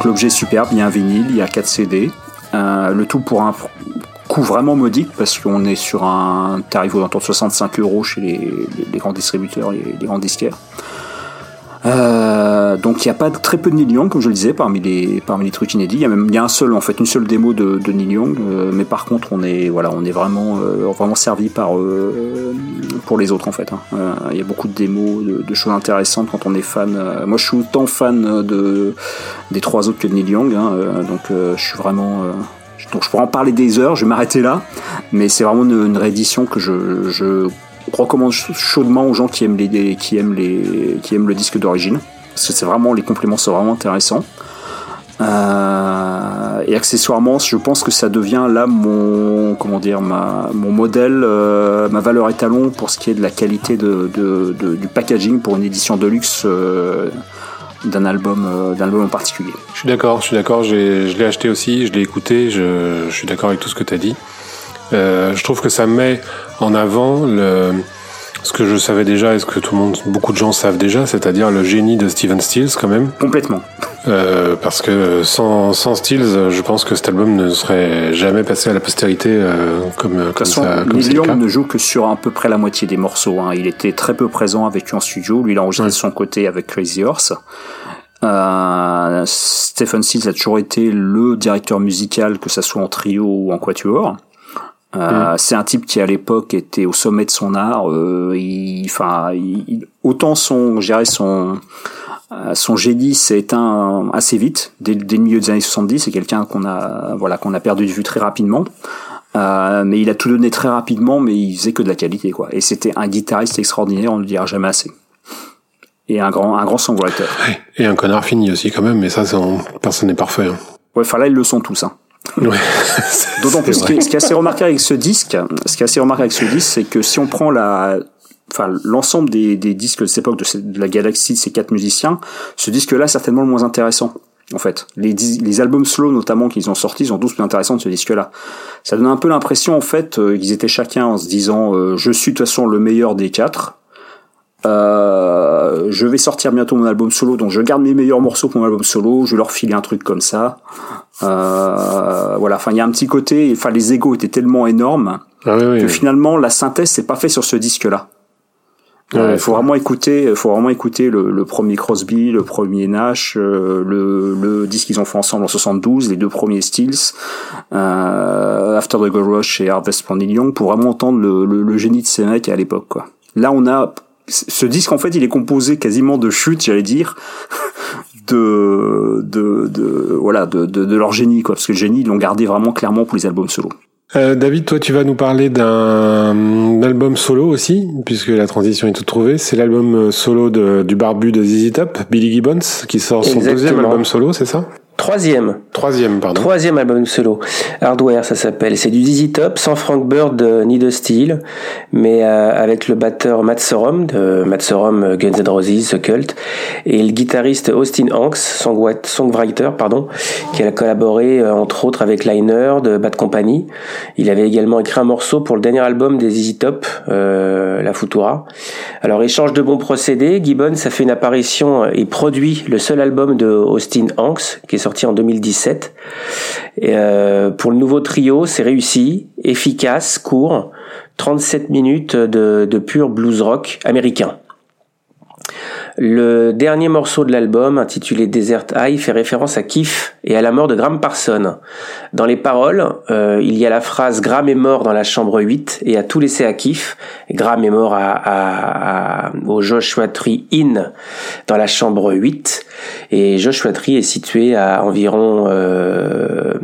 l'objet est superbe, il y a un vinyle, il y a 4 CD. Euh, le tout pour un coût vraiment modique parce qu'on est sur un tarif autour de 65 euros chez les grands distributeurs, les, les grands disquaires. Euh, donc il n'y a pas très peu de Neil Young, comme je le disais, parmi les, parmi les trucs inédits. Il y a même y a un seul, en fait, une seule démo de, de Neil Young, euh, mais par contre on est, voilà, on est vraiment, euh, vraiment servi par pour les autres en fait. hein. Il y a beaucoup de démos, de, choses intéressantes quand on est fan. Moi je suis autant fan de des trois autres que de Neil Young, hein, donc je suis vraiment. donc je pourrais en parler des heures, je vais m'arrêter là, mais c'est vraiment une, une réédition que je recommande ch- chaudement aux gens qui aiment les qui aiment les qui aiment le disque d'origine parce que c'est vraiment les compléments sont vraiment intéressants Euh, et accessoirement je pense que ça devient là mon comment dire ma mon modèle euh, ma valeur étalon pour ce qui est de la qualité de, du packaging pour une édition de luxe euh, d'un album d'un album en particulier Je suis d'accord, je suis d'accord. Je l'ai acheté aussi, je l'ai écouté. Je, je suis d'accord avec tout ce que tu as dit. Je trouve que ça met en avant le, ce que je savais déjà et ce que tout le monde, beaucoup de gens savent déjà, c'est-à-dire le génie de Steven Stills quand même. complètement Euh, parce que sans, sans Stills, je pense que cet album ne serait jamais passé à la postérité euh, comme, De comme façon, ça. Comme Neil Young ne joue que sur à peu près la moitié des morceaux. hein. Il était très peu présent avec eux en studio. Lui, il a enregistré Ouais. de son côté avec Crazy Horse. Euh, Stephen Stills a toujours été le directeur musical, que ça soit en trio ou en quatuor. Euh, C'est un type qui à l'époque était au sommet de son art. Euh, il, enfin, il- autant son, son, euh, son génie s'est éteint assez vite, dès, dès le milieu des années 70. C'est quelqu'un qu'on a, voilà, qu'on a perdu de vue très rapidement. Mais il a tout donné très rapidement, mais il faisait que de la qualité, quoi. Et c'était un guitariste extraordinaire, on ne le dira jamais assez. Et un grand, un grand songwriter. Et un connard fini aussi quand même, mais ça, personne n'est parfait. hein. Ouais, enfin là, ils le sont tous, hein. Ouais. D'autant plus, ce qui, est, ce qui est assez remarqué avec ce disque, ce qui est assez remarqué avec ce disque, c'est que si on prend la, enfin, l'ensemble des, des disques de cette époque, de, cette- de la galaxie de ces quatre musiciens, ce disque-là est certainement le moins intéressant. En fait, les, les albums slow notamment qu'ils ont sortis sont tous plus intéressants de ce disque-là. Ça donne un peu l'impression en fait euh, qu'ils étaient chacun en se disant euh, je suis de toute façon le meilleur des quatre. Euh, je vais sortir bientôt mon album solo, donc je garde mes meilleurs morceaux pour mon album solo. Je vais leur filer un truc comme ça. Euh, voilà, enfin il y a un petit côté, enfin les égos étaient tellement énormes Ah oui, oui, que oui. finalement la synthèse c'est pas fait sur ce disque-là. Il ouais, faut vraiment écouter, faut vraiment écouter le, le premier Crosby, le premier Nash, euh, le, le disque qu'ils ont fait ensemble en 72, les deux premiers Stills, euh, After the Gold Rush et Harvest Young, pour vraiment entendre le, le, le génie de ces mecs à l'époque. Quoi. Là, on a ce disque en fait, il est composé quasiment de chutes, j'allais dire, de, de, de voilà, de, de, de leur génie, quoi. Parce que le génie, ils l'ont gardé vraiment clairement pour les albums solo. Euh, David, toi, tu vas nous parler d'un album solo aussi, puisque la transition est toute trouvée. C'est l'album solo de, du barbu de ZZ Top, Billy Gibbons, qui sort son Exactement. deuxième album solo, c'est ça? Troisième. Troisième, pardon. Troisième album solo. Hardware, ça s'appelle. C'est du ZZ Top, sans Frank Bird euh, ni de Steel, mais euh, avec le batteur Matt Sorum, de Matt Sorum, euh, Guns N' Roses, The Cult, et le guitariste Austin Hanks, songwriter, pardon, qui a collaboré euh, entre autres avec Liner de Bad Company. Il avait également écrit un morceau pour le dernier album des ZZ Top, euh, La Futura. Alors, échange de bons procédés, Gibbons a fait une apparition et produit le seul album de Austin Hanks, qui est sorti en 2017. Et, euh, pour le nouveau trio, c'est réussi, efficace, court, 37 minutes de, de pur blues rock américain. Le dernier morceau de l'album, intitulé Desert High, fait référence à Keith et à la mort de Graham Parson. Dans les paroles, euh, il y a la phrase Graham est mort dans la chambre 8 et a tout laissé à Keith. Graham est mort à, au Joshua Tree Inn dans la chambre 8 et Joshua Tree est situé à environ euh,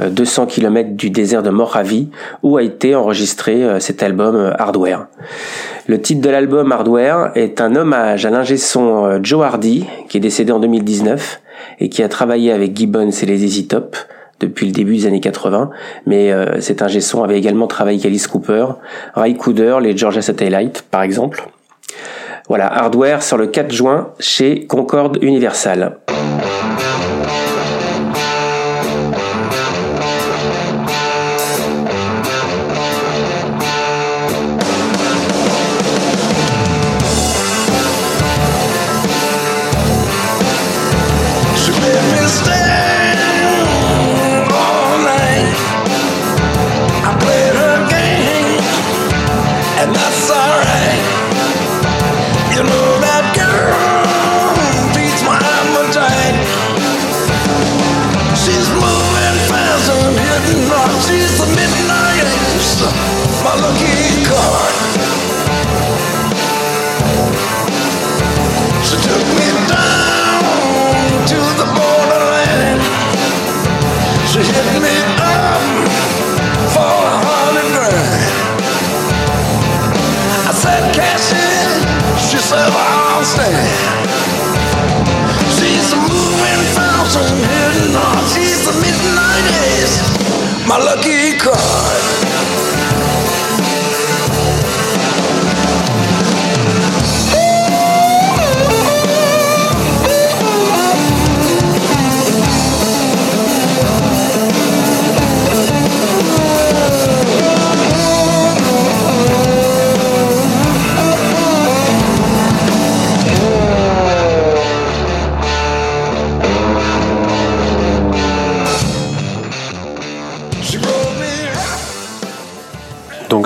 euh, 200 km du désert de Mojave où a été enregistré euh, cet album Hardware. Le titre de l'album Hardware est un hommage à l'ingé son euh, Joe Hardy, qui est décédé en 2019 et qui a travaillé avec Gibbons et les Easy Top depuis le début des années 80, mais euh, cet ingé son avait également travaillé avec Alice Cooper, Ray Cooder, les Georgia Satellite par exemple. Voilà, Hardware sur le 4 juin chez Concorde Universal.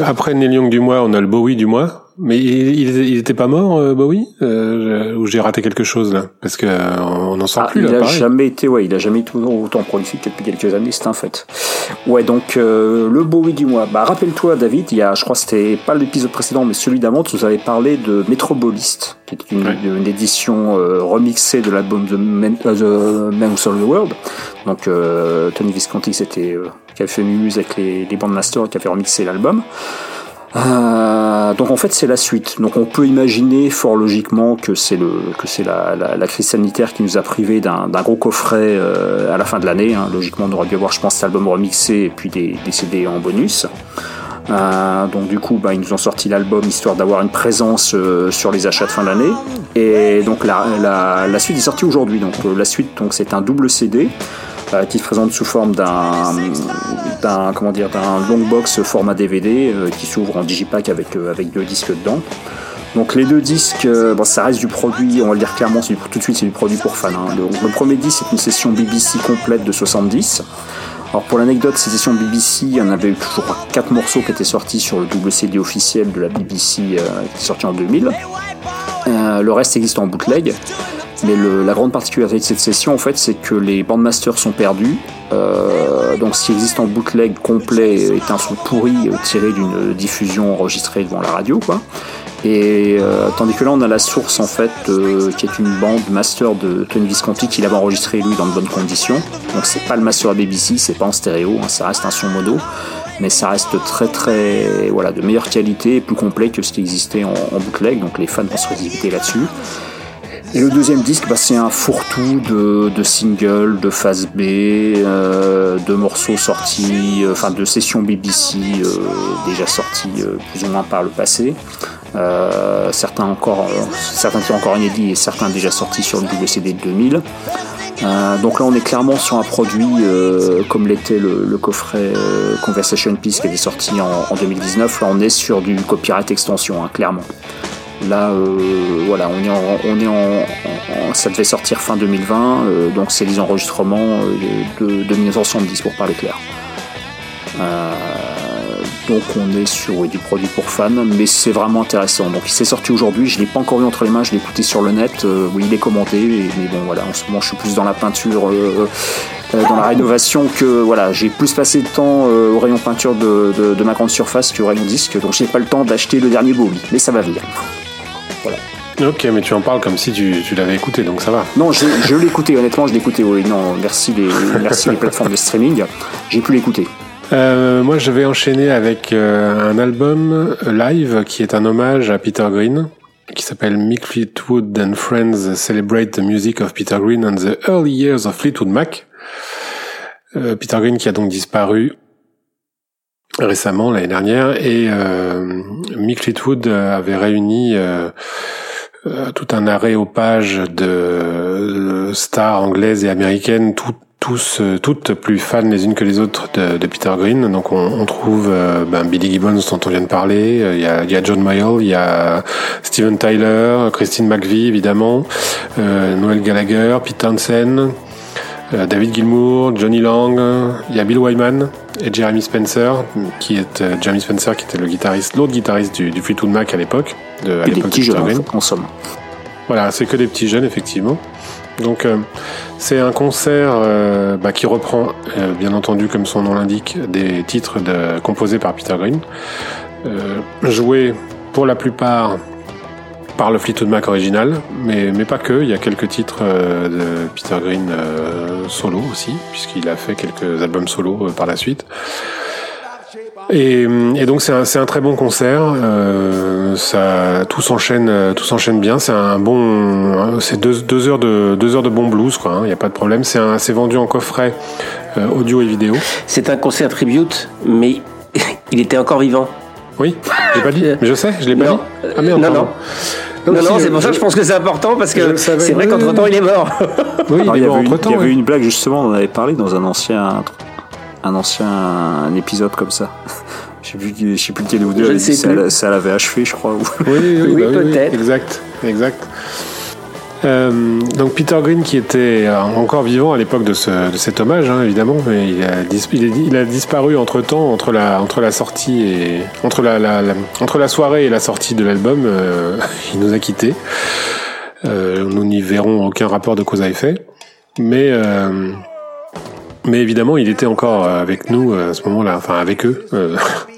Après Neil Young du mois, on a le Bowie du mois. Mais il, il, il était pas mort, euh, Bowie euh, Ou j'ai raté quelque chose là? Parce que euh, on n'en sort Ah, plus il là, a pareil. jamais été, ouais, il a jamais été autant prolifique que depuis quelques années, c'est un fait. Ouais, donc euh, le Bowie du mois. Bah, rappelle-toi, David, il y a, je crois, que c'était pas l'épisode précédent, mais celui d'avant, tu nous avais parlé de Metrobolist, qui est une, Ouais. une édition euh, remixée de l'album The Man, euh, The Man Who Sold the World. Donc euh, Tony Visconti, c'était euh, qui avait fait muse avec les, les bandmasters, qui avait remixé l'album. Euh, donc en fait c'est la suite. Donc on peut imaginer fort logiquement que c'est le que c'est la, la, la crise sanitaire qui nous a privé d'un gros coffret euh, à la fin de l'année. hein. Logiquement on aurait dû avoir je pense cet album remixé et puis des, des CD en bonus. Euh, donc du coup bah, ils nous ont sorti l'album histoire d'avoir une présence euh, sur les achats de fin d'année. Et donc la, la, la suite est sortie aujourd'hui. Donc euh, la suite donc c'est un double CD euh, qui se présente sous forme d'un comment dire d'un long box format DVD euh, qui s'ouvre en digipack avec euh, avec deux disques dedans. Donc les deux disques, ça reste du produit, on va le dire clairement, tout de suite c'est du produit pour fans. hein. Le, premier disque c'est une session BBC complète de 70. Alors pour l'anecdote, ces sessions BBC, il y en avait eu toujours quatre morceaux qui étaient sortis sur le double CD officiel de la BBC qui est sorti en 2000. Euh, le reste existe en bootleg. Mais le- la grande particularité de cette session, en fait, c'est que les bandmasters sont perdus. Euh, donc, ce qui existe en bootleg complet est un son pourri euh, tiré d'une diffusion enregistrée devant la radio, quoi. Et euh, tandis que là, on a la source, en fait, euh, qui est une bande master de Tony Visconti qui l'avait enregistré lui dans de bonnes conditions. Donc, c'est pas le master BBC, c'est pas en stéréo, hein, ça reste un son mono mais ça reste très très voilà de meilleure qualité et plus complet que ce qui existait en, en bootleg donc les fans vont se résister là-dessus et le deuxième disque bah, c'est un fourre-tout de, singles de phase B euh, de morceaux sortis euh, enfin de sessions BBC euh, déjà sortis euh, plus ou moins par le passé certains encore certains qui sont encore inédits et certains déjà sortis sur le WCD de 2000 euh, donc là, on est clairement sur un produit comme l'était le, coffret Conversation Piece qui était sorti en, en 2019. Là, on est sur du copyright extension, hein, clairement. Là, euh, voilà, on est en, ça devait sortir fin 2020, euh, donc c'est les enregistrements euh, de, de 1970 pour parler clair. Donc on est sur du produit pour fans, mais c'est vraiment intéressant. Donc il s'est sorti aujourd'hui, je l'ai pas encore eu entre les mains, je l'ai écouté sur le net, oui il est commenté, mais bon voilà, en ce moment je suis plus dans la peinture, dans la rénovation que voilà, j'ai plus passé de temps au rayon peinture de ma grande surface qu'au rayon disque, donc j'ai pas le temps d'acheter le dernier Bowie, mais ça va venir. Ok, mais tu en parles comme si tu, tu l'avais écouté, donc ça va. Non, je, je l'ai écouté, honnêtement je l'ai écouté, oui, non, merci les, merci les plateformes de streaming, j'ai pu l'écouter. Euh, moi, je vais enchaîner avec euh, un album live qui est un hommage à Peter Green, qui s'appelle Mick Fleetwood and Friends Celebrate the Music of Peter Green and the Early Years of Fleetwood Mac. Euh, Peter Green qui a donc disparu récemment l'année dernière et euh, Mick Fleetwood avait réuni euh, euh, tout un aréopage de euh, stars anglaises et américaines, tout- tous, toutes plus fans les unes que les autres de, de Peter Green. Donc on, on trouve euh, ben, Billy Gibbons dont on vient de parler, euh, il y, a, y a John Mayall, il y a Steven Tyler, Christine McVie évidemment, euh, Noel Gallagher, Pete Townsend, David Gilmour, Johnny Lang, il y a Bill Wyman et Jeremy Spencer, qui est euh, Jeremy Spencer qui était le guitariste, l'autre guitariste du, du Fleetwood Mac à l'époque, de à Et des de petits Green. en somme. Voilà, c'est que des petits jeunes, effectivement. Donc, euh, c'est un concert euh, bah, qui reprend, euh, bien entendu, comme son nom l'indique, des titres de, composés par Peter Green, euh, joués pour la plupart par le Fleetwood Mac original, mais, mais pas que. Il y a quelques titres euh, de Peter Green euh, solo aussi, puisqu'il a fait quelques albums solo euh, par la suite. Et, donc c'est un, un très bon concert. Ça, tout s'enchaîne, tout s'enchaîne bien. C'est un bon, c'est deux, deux heures de deux heures de bon blues quoi. Il n'y a pas de problème. C'est c'est vendu en coffret audio et vidéo. C'est un concert tribute, mais il était encore vivant. Oui, j'ai pas dit. Mais je sais, je l'ai pas Non. dit. Ah merde. non, pardon. non. Non, si, non, c'est je- pour ça que je pense que c'est important parce je que c'est vrai Oui, qu'entre temps il est mort. Oui, Alors, il il y est mort avait, une, entre temps. il y avait une blague justement, on en avait parlé dans un ancien, un ancien épisode comme ça. Je sais plus, je sais plus lequel ou deux. Je ça, l'avait achevé, je crois. ou- Oui, oui, Oui, bah peut-être. exact, exact. Euh, donc Peter Green qui était euh, encore vivant à l'époque de, ce, de cet hommage hein, évidemment mais il a, disparu entre temps entre la entre la sortie et entre la, la- la- entre la soirée et la sortie de l'album euh, il nous a quittés. Euh, nous n'y verrons aucun rapport de cause à effet. Mais euh, mais évidemment il était encore avec nous à ce moment-là enfin avec eux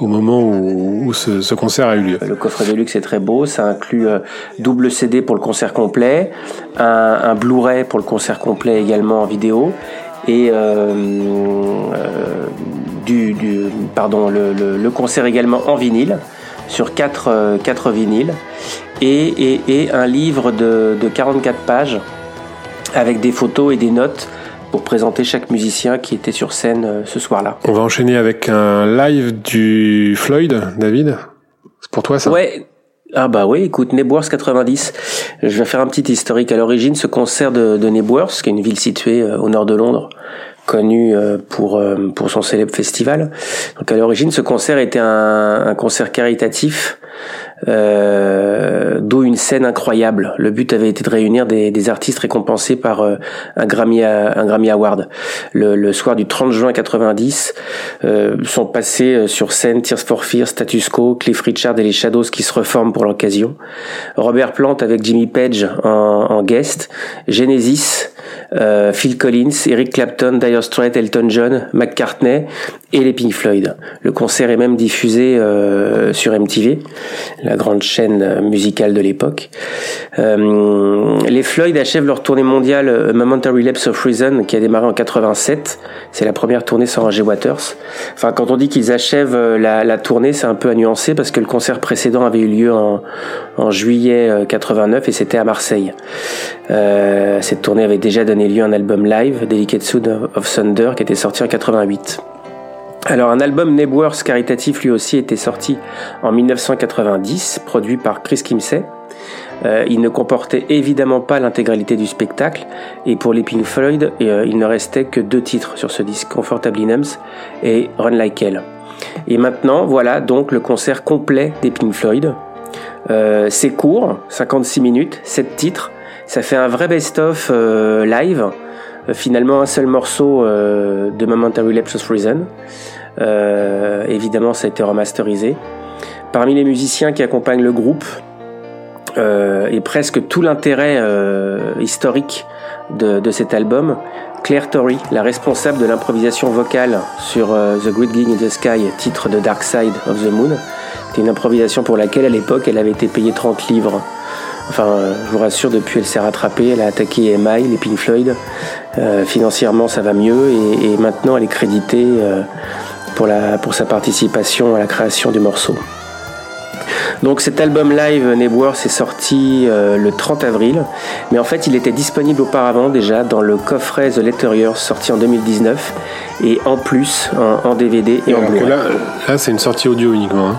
au moment où, ce, ce concert a eu lieu. Le coffret de luxe est très beau, ça inclut euh, double CD pour le concert complet, un, Blu-ray pour le concert complet également en vidéo et euh, euh, du, pardon le, le- concert également en vinyle sur quatre, euh, quatre vinyles et, et- et un livre de, de 44 pages avec des photos et des notes pour présenter chaque musicien qui était sur scène euh, ce soir-là. On va enchaîner avec un live du Floyd, David. C'est pour toi ça? Ouais. Ah bah oui, écoute, Nebworth 90. Je vais faire un petit historique. À l'origine, ce concert de, de Nebworth, qui est une ville située euh, au nord de Londres, connue euh, pour pour son célèbre festival. Donc à l'origine, ce concert était un, un concert caritatif, euh, d'où une scène incroyable. Le but avait été de réunir des, des artistes récompensés par euh, un Grammy Award. Le, le soir du 30 juin 90, euh, sont passés euh, sur scène Tears for Fears, Status Quo, Cliff Richard et les Shadows qui se reforment pour l'occasion. Robert Plant avec Jimmy Page en, en guest, Genesis, euh, Phil Collins, Eric Clapton, Dire Straits, Elton John, McCartney et les Pink Floyd. Le concert est même diffusé euh, sur MTV, la grande chaîne musicale de l'époque. Euh, les Floyd achèvent leur tournée mondiale euh, Momentary Lapse of Reason qui a démarré en 87. C'est la première tournée sans Roger Waters. Enfin, quand on dit qu'ils achèvent euh, la, tournée, c'est un peu à nuancer parce que le concert précédent avait eu lieu en, en juillet euh, 89 et c'était à Marseille. Euh, cette tournée avait déjà donné lieu à un album live, Delicate Sound of Thunder, qui était sorti en 88. Alors un album Nebworth caritatif lui aussi était sorti en 1990, produit par Chris Kimsey. Euh, il ne comportait évidemment pas l'intégralité du spectacle et pour les Pink Floyd, euh, il ne restait que deux titres sur ce disque, Comfortably Numb et Run Like Hell. Et maintenant, voilà donc le concert complet des Pink Floyd. Euh, c'est court, 56 minutes, 7 titres. Ça fait un vrai best-of euh, live. Euh, finalement, un seul morceau euh, de Momentary Lapse of Reason. Euh, évidemment, ça a été remasterisé. Parmi les musiciens qui accompagnent le groupe, euh, et presque tout l'intérêt euh, historique de, de cet album, Claire Torrey, la responsable de l'improvisation vocale sur euh, The Great Gig in the Sky, titre de Dark Side of the Moon. C'était une improvisation pour laquelle, à l'époque, elle avait été payée 30 livres. Enfin, euh, je vous rassure, depuis, elle s'est rattrapée. Elle a attaqué EMI, les Pink Floyd. Euh, financièrement, ça va mieux. Et, et maintenant, elle est créditée euh, pour, la, pour sa participation à la création du morceau. Donc cet album live Nebworth est sorti euh, le 30 avril, mais en fait il était disponible auparavant déjà dans le coffret The Letter Years sorti en 2019 et en plus en, en DVD et en Blu-ray. là, là c'est une sortie audio uniquement. hein.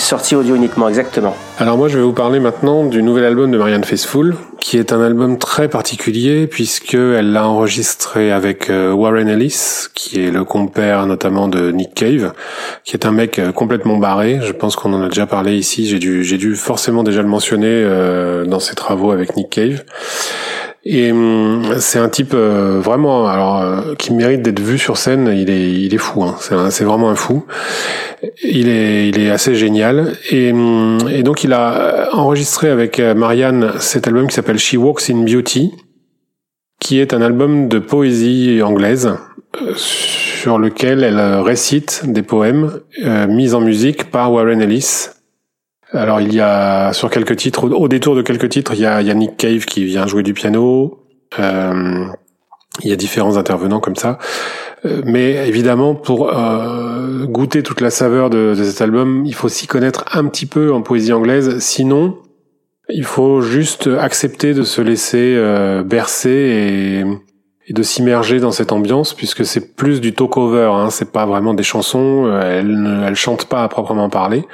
Sorti audio uniquement, exactement. Alors moi je vais vous parler maintenant du nouvel album de Marianne Faithfull, qui est un album très particulier puisque elle l'a enregistré avec euh, Warren Ellis, qui est le compère notamment de Nick Cave, qui est un mec euh, complètement barré. Je pense qu'on en a déjà parlé ici. J'ai dû, j'ai dû forcément déjà le mentionner euh, dans ses travaux avec Nick Cave. Et hum, c'est un type euh, vraiment, alors euh, qui mérite d'être vu sur scène. Il est, il est fou. Hein. C'est, vraiment un fou. Il est, il est assez génial. Et, hum, et donc il a enregistré avec euh, Marianne cet album qui s'appelle She Walks in Beauty, qui est un album de poésie anglaise euh, sur lequel elle euh, récite des poèmes euh, mis en musique par Warren Ellis. Alors il y a sur quelques titres, au, détour de quelques titres, il y a, Nick Cave qui vient jouer du piano. Euh, il y a différents intervenants comme ça. Euh, mais évidemment, pour euh, goûter toute la saveur de, cet album, il faut s'y connaître un petit peu en poésie anglaise. Sinon, il faut juste accepter de se laisser bercer et, de s'immerger dans cette ambiance, puisque c'est plus du talk-over. Hein, c'est pas vraiment des chansons. euh, Elle ne elle chante pas à proprement parler.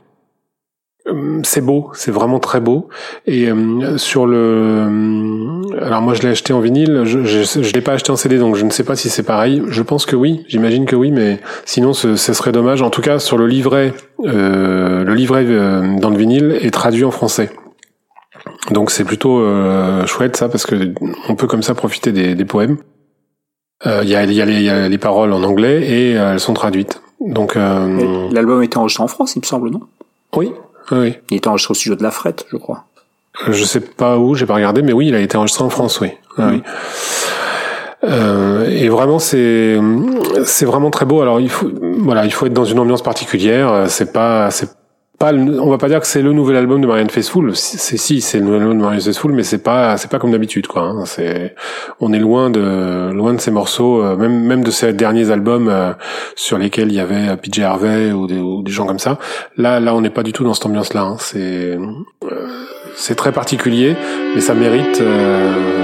Hum, C'est beau, c'est vraiment très beau. Et euh, sur le, hum, alors moi je l'ai acheté en vinyle, je, je, je l'ai pas acheté en CD, donc je ne sais pas si c'est pareil. Je pense que oui, j'imagine que oui, mais sinon ce, ce serait dommage. En tout cas, sur le livret, euh, le livret euh, dans le vinyle est traduit en français. Donc c'est plutôt euh, chouette ça parce que on peut comme ça profiter des, des poèmes. Euh, Il y, a, y, a les- y a les paroles en anglais et euh, elles sont traduites. Donc euh, L'album été enregistré en France, il me semble, non? Oui, oui, oui. Il était enregistré au studio de la Frette, je crois. Je sais pas où, j'ai pas regardé, mais oui, il a été enregistré en France, oui. Ah oui. Euh, et vraiment, c'est c'est vraiment très beau. Alors il faut voilà, il faut être dans une ambiance particulière. C'est pas c'est on va pas dire que c'est le nouvel album de Marianne Faithfull. C'est si c'est le nouvel album de Marianne Faithfull, mais c'est pas c'est pas comme d'habitude quoi. hein. C'est on est loin de loin de ces morceaux, euh, même même de ces derniers albums euh, sur lesquels il y avait euh, PJ Harvey ou des, ou des gens comme ça. Là là, on n'est pas du tout dans cette ambiance là. C'est euh, c'est très particulier, mais ça mérite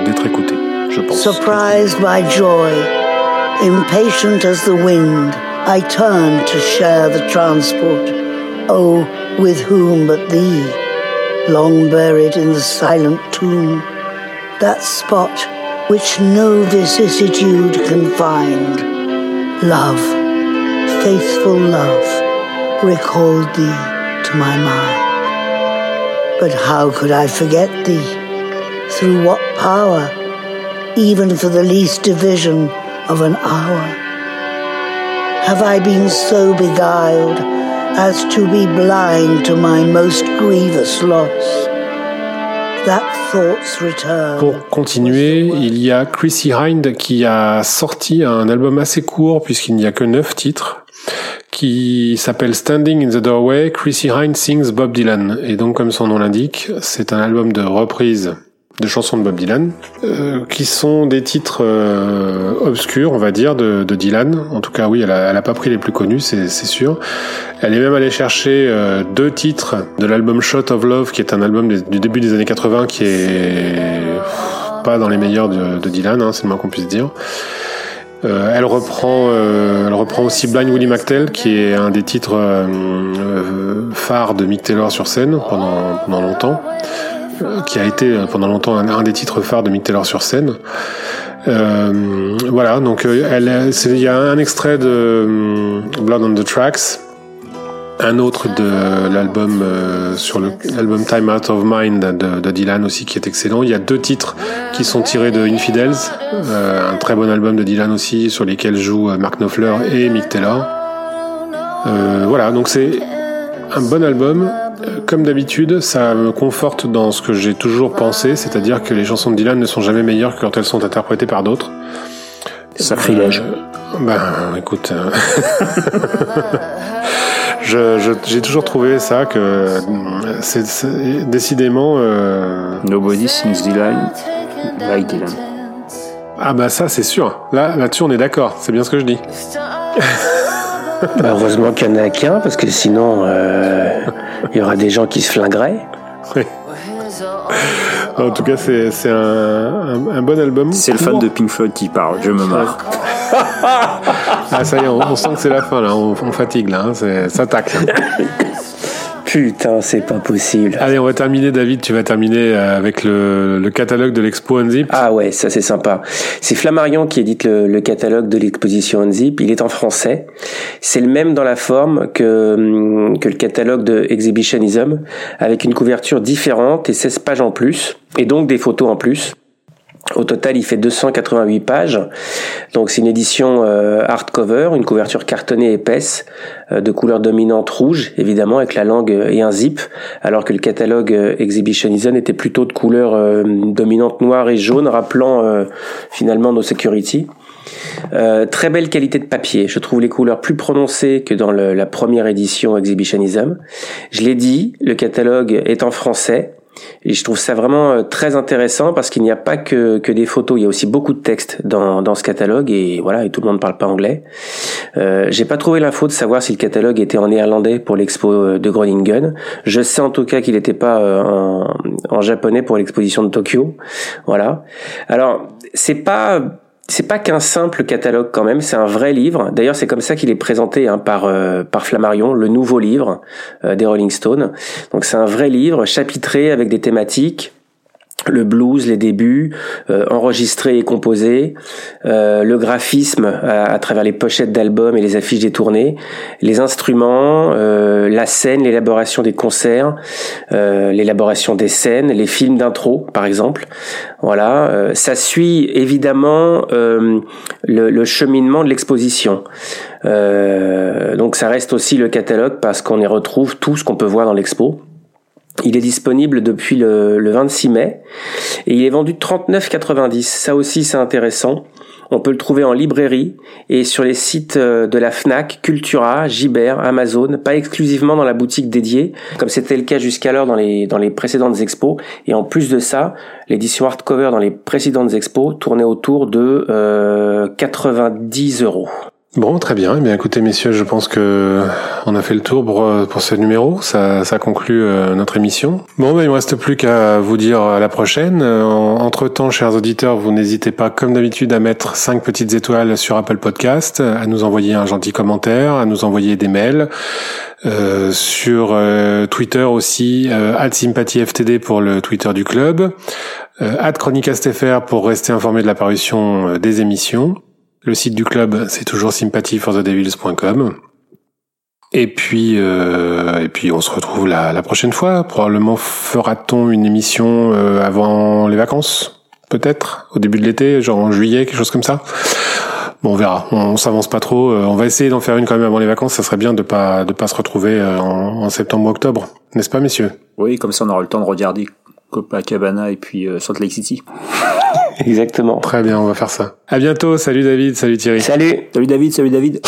d'être écouté, je pense. Surprised by joy, impatient as the wind, I turn to share the transport. Oh, with whom but thee, long buried in the silent tomb, that spot which no vicissitude can find. Love, faithful love, recalled thee to my mind. But how could I forget thee? Through what power? even for the least division of an hour? Have I been so beguiled as to be blind to my most grievous loss? That thought's return. Pour continuer, il y a Chrissy Hind qui a sorti un album assez court puisqu'il n'y a que neuf titres qui s'appelle Standing in the Doorway. Chrissy Hind sings Bob Dylan et donc comme son nom l'indique, c'est un album de reprise de chansons de Bob Dylan euh, qui sont des titres euh, obscurs, on va dire, de, de Dylan. En tout cas, oui, elle a, elle a pas pris les plus connus, c'est sûr. Elle est même allée chercher euh, deux titres de l'album Shot of Love, qui est un album du début des années 80, qui est pas dans les meilleurs de, de Dylan, hein, c'est le moins qu'on puisse dire. Euh, elle reprend, euh, elle reprend aussi Blind Willie McTell, qui est un des titres euh, euh, phares de Mick Taylor sur scène pendant, pendant longtemps, qui a été euh, pendant longtemps un, des titres phares de Mick Taylor sur scène. Euh, voilà, donc euh, il y a un extrait de euh, Blood on the Tracks, un autre de l'album sur l'album Time Out of Mind de, Dylan aussi qui est excellent. Il y a deux titres qui sont tirés de Infidels, euh, un très bon album de Dylan aussi sur lesquels jouent Mark Knopfler et Mick Taylor. Voilà, donc c'est un bon album. Comme d'habitude, ça me conforte dans ce que j'ai toujours pensé, c'est-à-dire que les chansons de Dylan ne sont jamais meilleures que quand elles sont interprétées par d'autres. Sacrilège. Euh, ben, écoute, euh, je- je- j'ai toujours trouvé ça que c'est c'est- décidément. euh, Nobody sings Dylan like Dylan. Ah bah ça c'est sûr. Là là-dessus on est d'accord. C'est bien ce que je dis. Bah, heureusement qu'il n'y en a qu'un, parce que sinon, euh, il y aura des gens qui se flingueraient. Oui. En tout cas c'est c'est un, un, un bon album. C'est le fan de Pink Floyd qui parle, je me marre. Ah ça y est, on, on sent que c'est la fin là. On, on fatigue là. hein, c'est- ça tacle. Putain, c'est pas possible. Allez, on va terminer, David. Tu vas terminer euh, avec le, le catalogue de l'expo Unzip. Ah ouais, ça c'est sympa. C'est Flammarion qui édite le, le catalogue de l'exposition Unzip. Il est en français. C'est le même dans la forme que, hum, que le catalogue de Exhibitionism, avec une couverture différente et 16 pages en plus, et donc des photos en plus. Au total, il fait 288 pages. Donc c'est une édition euh, hardcover, une couverture cartonnée épaisse, euh, de couleur dominante rouge, évidemment, avec la langue euh, et un zip, alors que le catalogue euh, Exhibitionism était plutôt de couleur euh, dominante noire et jaune, rappelant euh, finalement nos security. Très belle qualité de papier. Je trouve les couleurs plus prononcées que dans le- la première édition Exhibitionism. Je l'ai dit, le catalogue est en français. Et je trouve ça vraiment euh, très intéressant parce qu'il n'y a pas que, que des photos, il y a aussi beaucoup de textes dans, dans ce catalogue et voilà, et tout le monde ne parle pas anglais. Euh, J'ai pas trouvé l'info de savoir si le catalogue était en néerlandais pour l'expo euh, de Groningen. Je sais en tout cas qu'il n'était pas euh, en, en japonais pour l'exposition de Tokyo. Voilà. Alors, c'est pas c'est pas qu'un simple catalogue quand même, c'est un vrai livre. D'ailleurs, c'est comme ça qu'il est présenté hein, par euh, par Flammarion, le nouveau livre euh, des Rolling Stones. Donc c'est un vrai livre chapitré avec des thématiques le blues, les débuts, euh, enregistrés et composés, euh, le graphisme à, à, travers les pochettes d'albums et les affiches des tournées, les instruments, euh, la scène, l'élaboration des concerts, euh, l'élaboration des scènes, les films d'intro par exemple. Voilà, euh, ça suit évidemment euh, le, le, cheminement de l'exposition. donc ça reste aussi le catalogue parce qu'on y retrouve tout ce qu'on peut voir dans l'expo. Il est disponible depuis le, le 26 mai et il est vendu 39,90. Ça aussi c'est intéressant. On peut le trouver en librairie et sur les sites euh, de la Fnac, Cultura, Gibert, Amazon, pas exclusivement dans la boutique dédiée, comme c'était le cas jusqu'alors dans les, dans les précédentes expos. Et en plus de ça, l'édition hardcover dans les précédentes expos tournait autour de euh, 90 euros. Bon, très bien. Eh bien, écoutez, messieurs, je pense que on a fait le tour pour, pour ce numéro. Ça, conclut euh, notre émission. Bon, ben, il me reste plus qu'à vous dire à la prochaine. Entre temps, chers auditeurs, vous n'hésitez pas, comme d'habitude, à mettre cinq petites étoiles sur Apple Podcast, à nous envoyer un gentil commentaire, à nous envoyer des mails. Euh, sur euh, Twitter aussi, euh, @sympathieftd pour le Twitter du club, euh, @chronicastfr pour rester informé de l'apparition euh, des émissions. Le site du club, c'est toujours sympathyforthedevils.com. Et puis, euh, et puis, on se retrouve la, la prochaine fois. Probablement fera-t-on une émission euh, avant les vacances, peut-être? Au début de l'été, genre en juillet, quelque chose comme ça? Bon, on verra. On, s'avance pas trop. Euh, on va essayer d'en faire une quand même avant les vacances. Ça serait bien de pas de pas se retrouver euh, en, en septembre ou octobre, n'est-ce pas, messieurs? Oui, comme ça, on aura le temps de regarder Copacabana et puis euh, Salt Lake City. Exactement. Très bien, on va faire ça. À bientôt. Salut David. Salut Thierry. Salut. Salut David. Salut David.